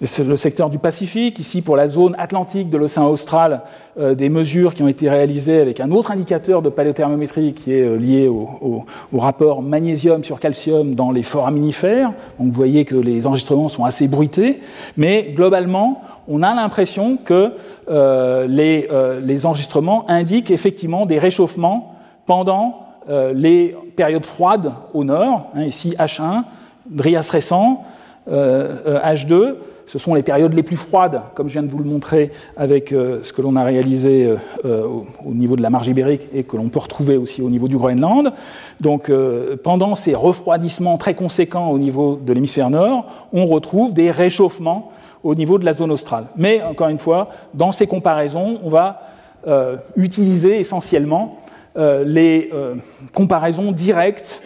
le secteur du Pacifique, ici pour la zone atlantique de l'océan austral, euh, des mesures qui ont été réalisées avec un autre indicateur de paléothermométrie qui est euh, lié au, rapport magnésium sur calcium dans les foraminifères. Donc vous voyez que les enregistrements sont assez bruités, mais globalement, on a l'impression que euh, les, enregistrements indiquent effectivement des réchauffements pendant les périodes froides au nord, hein, ici H1, Drias récent, H2, ce sont les périodes les plus froides, comme je viens de vous le montrer avec euh, ce que l'on a réalisé euh, euh, au, niveau de la marge ibérique et que l'on peut retrouver aussi au niveau du Groenland. Donc pendant ces refroidissements très conséquents au niveau de l'hémisphère nord, on retrouve des réchauffements au niveau de la zone australe. Mais encore une fois, dans ces comparaisons, on va utiliser essentiellement les comparaisons directes.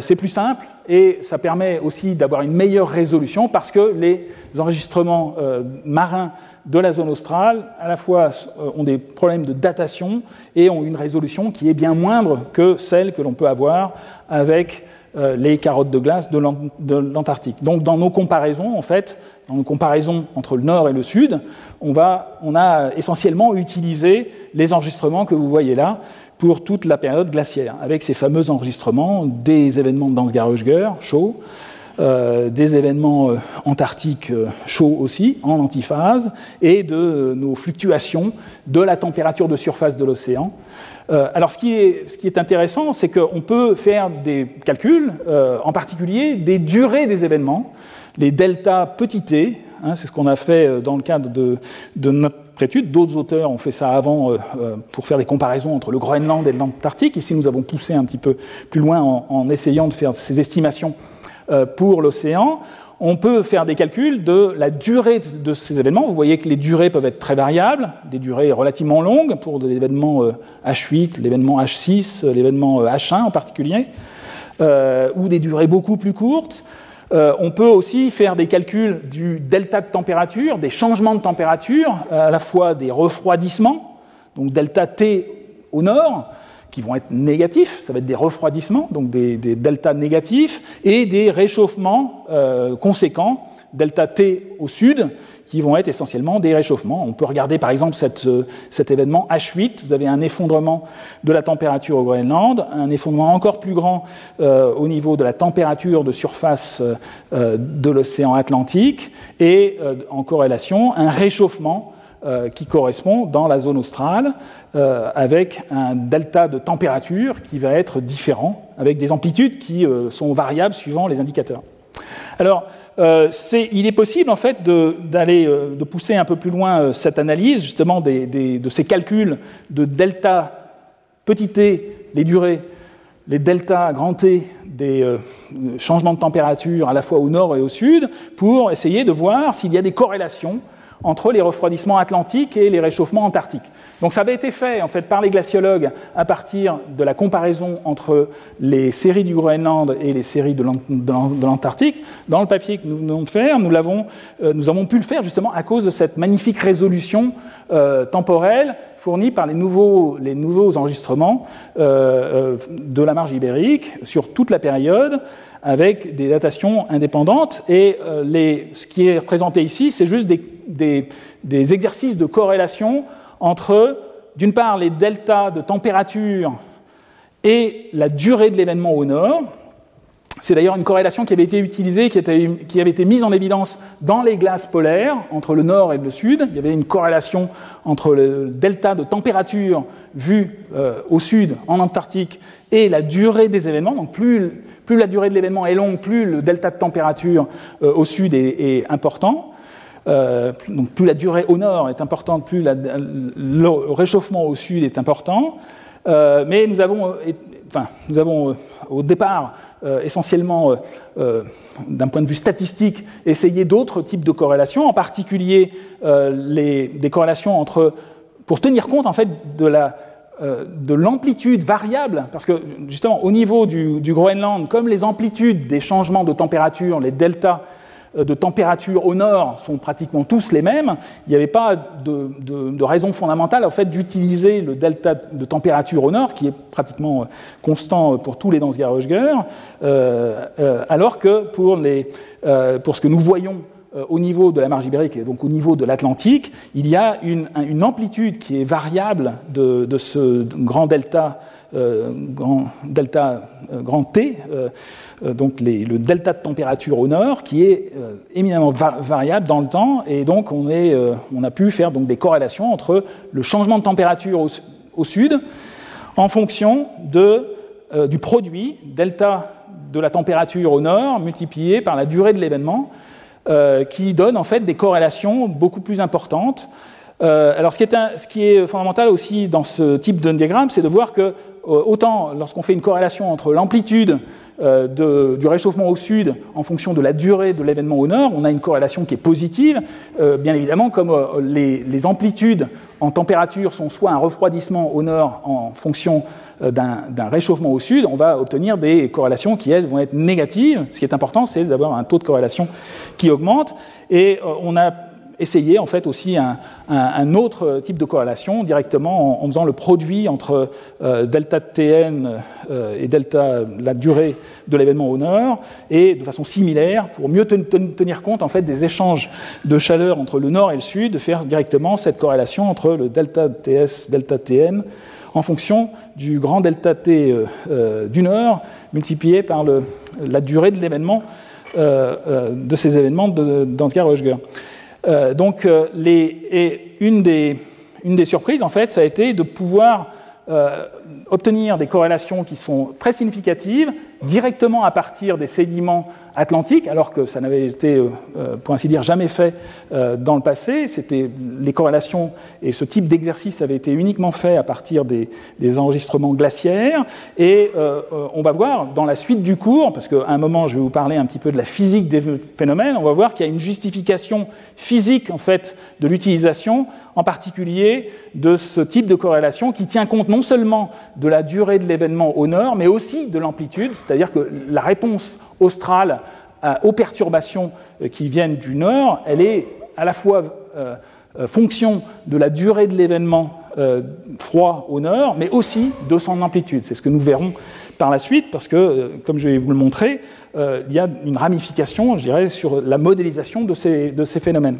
C'est plus simple, et ça permet aussi d'avoir une meilleure résolution parce que les enregistrements euh, marins de la zone australe, à la fois euh, ont des problèmes de datation et ont une résolution qui est bien moindre que celle que l'on peut avoir avec euh, les carottes de glace de l'Antarctique. Donc dans nos comparaisons, en fait, dans nos comparaisons entre le nord et le sud, on, a essentiellement utilisé les enregistrements que vous voyez là, pour toute la période glaciaire, avec ces fameux enregistrements des événements de Dansgaard-Oeschger, chaud, des événements antarctiques chauds aussi, en antiphase, et de nos fluctuations de la température de surface de l'océan. alors ce qui est, ce qui est intéressant, c'est qu'on peut faire des calculs, en particulier des durées des événements, les deltas petit t, hein, c'est ce qu'on a fait dans le cadre de, de notre D'autres auteurs ont fait ça avant euh, euh, pour faire des comparaisons entre le Groenland et l'Antarctique. Ici, nous avons poussé un petit peu plus loin en, essayant de faire ces estimations euh, pour l'océan. On peut faire des calculs de la durée de ces événements. Vous voyez que les durées peuvent être très variables, des durées relativement longues pour l'événement H8, l'événement H6, l'événement H1 en particulier, ou des durées beaucoup plus courtes. Euh, on peut aussi faire des calculs du delta de température, des changements de température, à la fois des refroidissements, donc delta T au nord, qui vont être négatifs, ça va être des refroidissements, donc des, deltas négatifs, et des réchauffements euh, conséquents, delta T au sud, qui vont être essentiellement des réchauffements. On peut regarder par exemple euh, cet événement H8, vous avez un effondrement de la température au Groenland, un effondrement encore plus grand euh, au niveau de la température de surface euh, de l'océan Atlantique, et en corrélation, un réchauffement qui correspond dans la zone australe avec un delta de température qui va être différent, avec des amplitudes qui sont variables suivant les indicateurs. Alors, euh, il est possible en fait d'aller euh, de, pousser un peu plus loin euh, cette analyse justement de ces calculs de delta petit t, les durées, les delta grand T des changements de température à la fois au nord et au sud, pour essayer de voir s'il y a des corrélations entre les refroidissements atlantiques et les réchauffements antarctiques. Donc ça avait été fait en fait par les glaciologues à partir de la comparaison entre les séries du Groenland et les séries de l'Antarctique. Dans le papier que nous venons de faire, nous, avons, euh, nous avons pu le faire justement à cause de cette magnifique résolution euh, temporelle fournie par les nouveaux, les nouveaux enregistrements euh, de la marge ibérique sur toute la période avec des datations indépendantes. Et les, ce qui est représenté ici, c'est juste des, exercices de corrélation entre, d'une part, les deltas de température et la durée de l'événement au nord. C'est d'ailleurs une corrélation qui avait été utilisée, qui, avait été mise en évidence dans les glaces polaires, entre le nord et le sud. Il y avait une corrélation entre le delta de température vu euh, au sud, en Antarctique, et la durée des événements. Donc plus, la durée de l'événement est longue, plus le delta de température euh, au sud est important. Euh, donc plus la durée au nord est importante, plus le réchauffement au sud est important. Mais nous avons, enfin, nous avons au départ essentiellement, d'un point de vue statistique, essayé d'autres types de corrélations, en particulier des corrélations entre, pour tenir compte en fait de la de l'amplitude variable, parce que justement au niveau du, du, Groenland, comme les amplitudes des changements de température, les deltas, euh, de température au nord sont pratiquement tous les mêmes, il n'y avait pas de, raison fondamentale en fait, d'utiliser le delta de température au nord, qui est pratiquement euh, constant pour tous les Dansgaard-Oeschger, euh, alors que pour ce que nous voyons au niveau de la marge ibérique et donc au niveau de l'Atlantique, il y a une, amplitude qui est variable de, ce grand delta, grand, delta grand T, euh, donc le delta de température au nord, qui est euh, éminemment variable dans le temps, et donc on, euh, a pu faire donc des corrélations entre le changement de température au, sud en fonction du produit delta de la température au nord multiplié par la durée de l'événement, qui donne en fait des corrélations beaucoup plus importantes. Alors ce qui, est fondamental aussi dans ce type de diagramme, c'est de voir que autant lorsqu'on fait une corrélation entre l'amplitude euh, du réchauffement au sud en fonction de la durée de l'événement au nord, on a une corrélation qui est positive. Euh, bien évidemment, comme euh, les, amplitudes en température sont soit un refroidissement au nord en fonction d'un réchauffement au sud, on va obtenir des corrélations qui, elles, vont être négatives. Ce qui est important, c'est d'avoir un taux de corrélation qui augmente. Et on a essayer en fait aussi un, autre type de corrélation directement en, faisant le produit entre euh, delta Tn euh, et delta la durée de l'événement au nord et de façon similaire pour mieux tenir compte en fait des échanges de chaleur entre le nord et le sud, de faire directement cette corrélation entre le delta Ts, delta Tn en fonction du grand delta T euh, du nord multiplié par le, la durée de l'événement de ces événements de Dansgaard-Oeschger. donc, les, et une des, une des surprises, en fait, ça a été de pouvoir obtenir des corrélations qui sont très significatives directement à partir des sédiments atlantiques, alors que ça n'avait été, euh, euh, pour ainsi dire, jamais fait euh, dans le passé. C'était les corrélations et ce type d'exercice avait été uniquement fait à partir des, enregistrements glaciaires. Et on va voir dans la suite du cours, parce qu'à un moment je vais vous parler un petit peu de la physique des phénomènes, on va voir qu'il y a une justification physique en fait de l'utilisation, en particulier de ce type de corrélation qui tient compte non seulement de la durée de l'événement au nord, mais aussi de l'amplitude, c'est-à-dire que la réponse australe euh, aux perturbations euh, qui viennent du nord, elle est à la fois euh, fonction de la durée de l'événement froid au nord, mais aussi de son amplitude. C'est ce que nous verrons par la suite, parce que, comme je vais vous le montrer, il y a une ramification, je dirais, sur la modélisation de de ces phénomènes.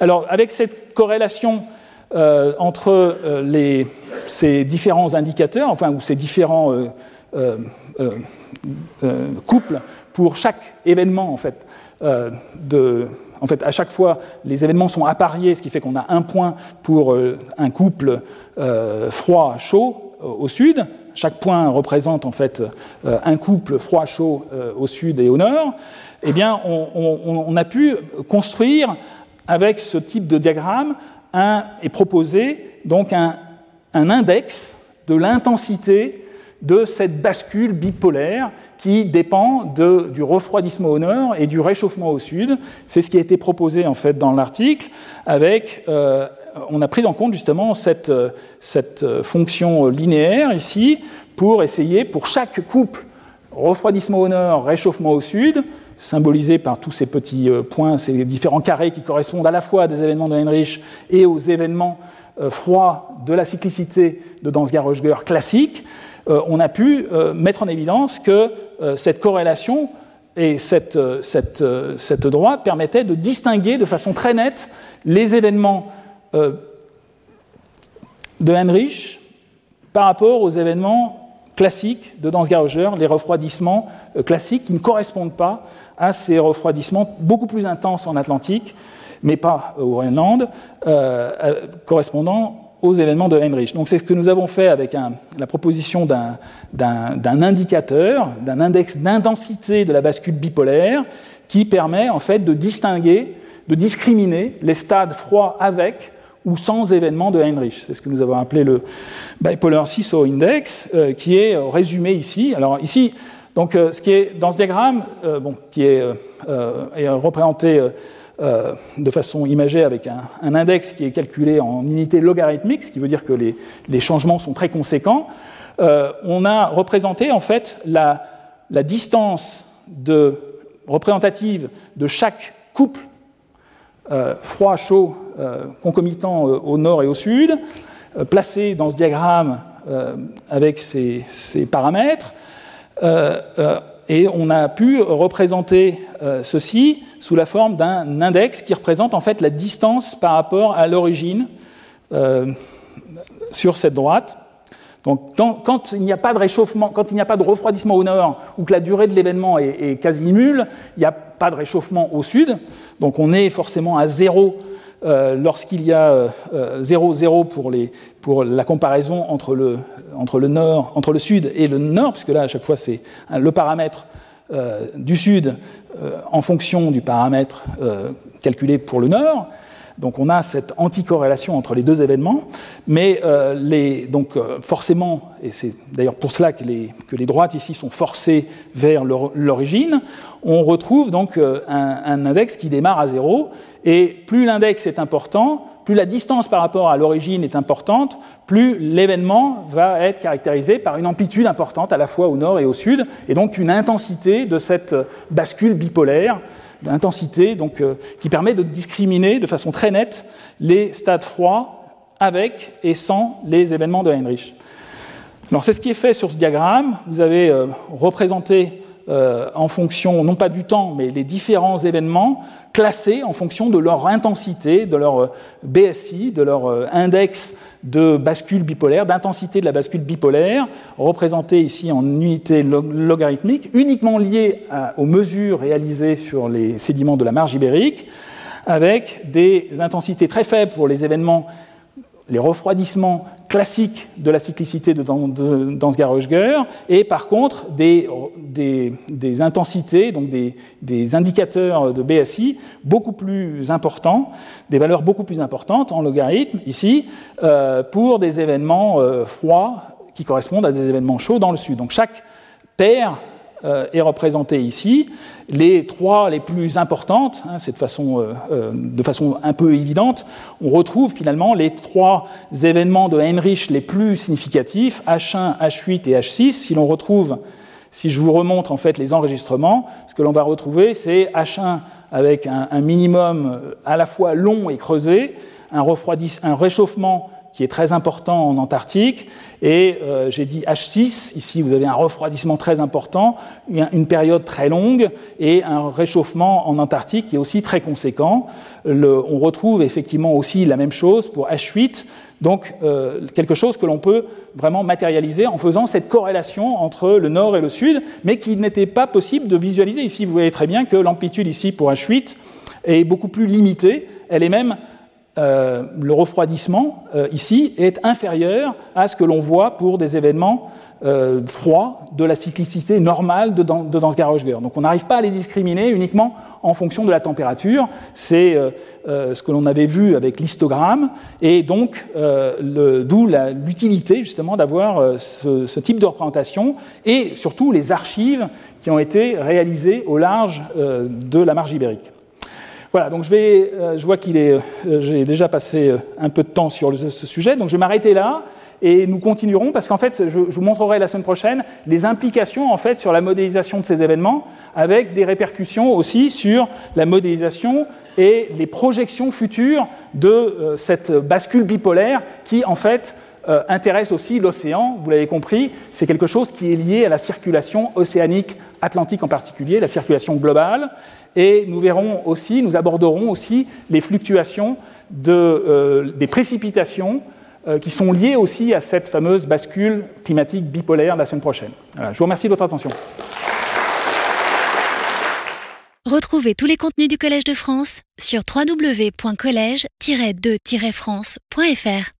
Alors, avec cette corrélation entre les, ces différents indicateurs, enfin, ou ces différents euh, euh, couple pour chaque événement en fait. Euh, en fait, à chaque fois, les événements sont appariés, ce qui fait qu'on a un point pour un couple froid-chaud au sud. Chaque point représente en fait un couple froid-chaud au sud et au nord. Eh bien, on, a pu construire avec ce type de diagramme un, et proposer donc un, index de l'intensité de cette bascule bipolaire qui dépend du refroidissement au nord et du réchauffement au sud. C'est ce qui a été proposé en fait dans l'article euh, on a pris en compte justement cette, cette, fonction linéaire ici pour essayer pour chaque couple refroidissement au nord, réchauffement au sud, symbolisé par tous ces petits euh, points, ces différents carrés qui correspondent à la fois à des événements de Heinrich et aux événements euh, froids de la cyclicité de Dansgaard-Oeschger classique. Euh, on a pu mettre en évidence que cette corrélation et cette, droite permettaient de distinguer de façon très nette les événements de Heinrich par rapport aux événements classiques de Dansgaard-Oeschger, les refroidissements classiques qui ne correspondent pas à ces refroidissements beaucoup plus intenses en Atlantique, mais pas au Groenland, correspondant aux événements de Heinrich. Donc c'est ce que nous avons fait avec la proposition d'un indicateur, d'un index d'intensité de la bascule bipolaire, qui permet en fait de distinguer, de discriminer les stades froids avec ou sans événements de Heinrich. C'est ce que nous avons appelé le Bipolar Seesaw Index, euh, qui est résumé ici. Alors ici, donc, euh, ce qui dans ce diagramme, euh, qui est, représenté euh, de façon imagée avec un, index qui est calculé en unité logarithmique, ce qui veut dire que les, changements sont très conséquents. Euh, on a représenté en fait la, distance représentative de chaque couple euh, froid-chaud concomitant au nord et au sud, placé dans ce diagramme avec ces, paramètres. Et on a pu représenter euh, ceci sous la forme d'un index qui représente en fait la distance par rapport à l'origine euh, sur cette droite. Donc, quand, il n'y a pas de réchauffement, quand il n'y a pas de refroidissement au nord, ou que la durée de l'événement est, quasi nulle, il n'y a pas de réchauffement au sud. Donc, on est forcément à zéro euh, lorsqu'il y a 0,0 pour, pour la comparaison entre le, entre le nord, entre le sud et le nord, puisque là, à chaque fois, c'est le paramètre euh, du sud euh, en fonction du paramètre euh, calculé pour le nord. Donc on a cette anticorrélation entre les deux événements, mais les, donc forcément, et c'est d'ailleurs pour cela que les, que les, droites ici sont forcées vers l'origine, on retrouve donc un, un, index qui démarre à zéro, et plus l'index est important, plus la distance par rapport à l'origine est importante, plus l'événement va être caractérisé par une amplitude importante à la fois au nord et au sud, et donc une intensité de cette bascule bipolaire, d'intensité donc euh, qui permet de discriminer de façon très nette les stades froids avec et sans les événements de Heinrich. Alors c'est ce qui est fait sur ce diagramme. Vous avez euh, représenté en fonction, non pas du temps, mais les différents événements classés en fonction de leur intensité, de leur BSI, de leur index de bascule bipolaire, d'intensité de la bascule bipolaire, représentée ici en unité logarithmique, uniquement liée aux mesures réalisées sur les sédiments de la marge ibérique, avec des intensités très faibles pour les événements, les refroidissements classiques de la cyclicité de Dansgaard-Oeschger, et par contre des, des, intensités, donc des, indicateurs de BSI beaucoup plus importants, des valeurs beaucoup plus importantes en logarithme ici, euh, pour des événements euh, froids qui correspondent à des événements chauds dans le sud. Donc chaque paire euh, est représenté ici. Les trois les plus importantes, hein, c'est de façon, euh, euh, de façon un peu évidente, on retrouve finalement les trois événements de Heinrich les plus significatifs, H1, H8 et H6. Si l'on retrouve, si je vous remontre en fait les enregistrements, ce que l'on va retrouver, c'est H1 avec un, minimum à la fois long et creusé, un, un réchauffement qui est très important en Antarctique. Et euh, j'ai dit H6, ici vous avez un refroidissement très important, une période très longue et un réchauffement en Antarctique qui est aussi très conséquent. On retrouve effectivement aussi la même chose pour H8, donc euh, quelque chose que l'on peut vraiment matérialiser en faisant cette corrélation entre le nord et le sud, mais qui n'était pas possible de visualiser. Ici vous voyez très bien que l'amplitude ici pour H8 est beaucoup plus limitée, elle est même euh, le refroidissement euh, ici est inférieur à ce que l'on voit pour des événements euh, froids de la cyclicité normale de, de Dansgaard-Oeschger. Donc on n'arrive pas à les discriminer uniquement en fonction de la température. C'est ce que l'on avait vu avec l'histogramme et donc d'où l'utilité justement d'avoir ce, type de représentation et surtout les archives qui ont été réalisées au large de la marge ibérique. Voilà, donc je, vais, euh, je vois qu'il est, euh, j'ai déjà passé euh, un peu de temps sur ce sujet, donc je vais m'arrêter là et nous continuerons parce qu'en fait, je, vous montrerai la semaine prochaine les implications en fait sur la modélisation de ces événements, avec des répercussions aussi sur la modélisation et les projections futures de cette bascule bipolaire qui en fait intéresse aussi l'océan. Vous l'avez compris, c'est quelque chose qui est lié à la circulation océanique atlantique en particulier, la circulation globale et nous verrons aussi, nous aborderons aussi les fluctuations de, euh, des précipitations euh, qui sont liées aussi à cette fameuse bascule climatique bipolaire la semaine prochaine. je vous remercie de votre attention. Retrouvez tous les contenus du Collège de France sur www.colège-2-france.fr.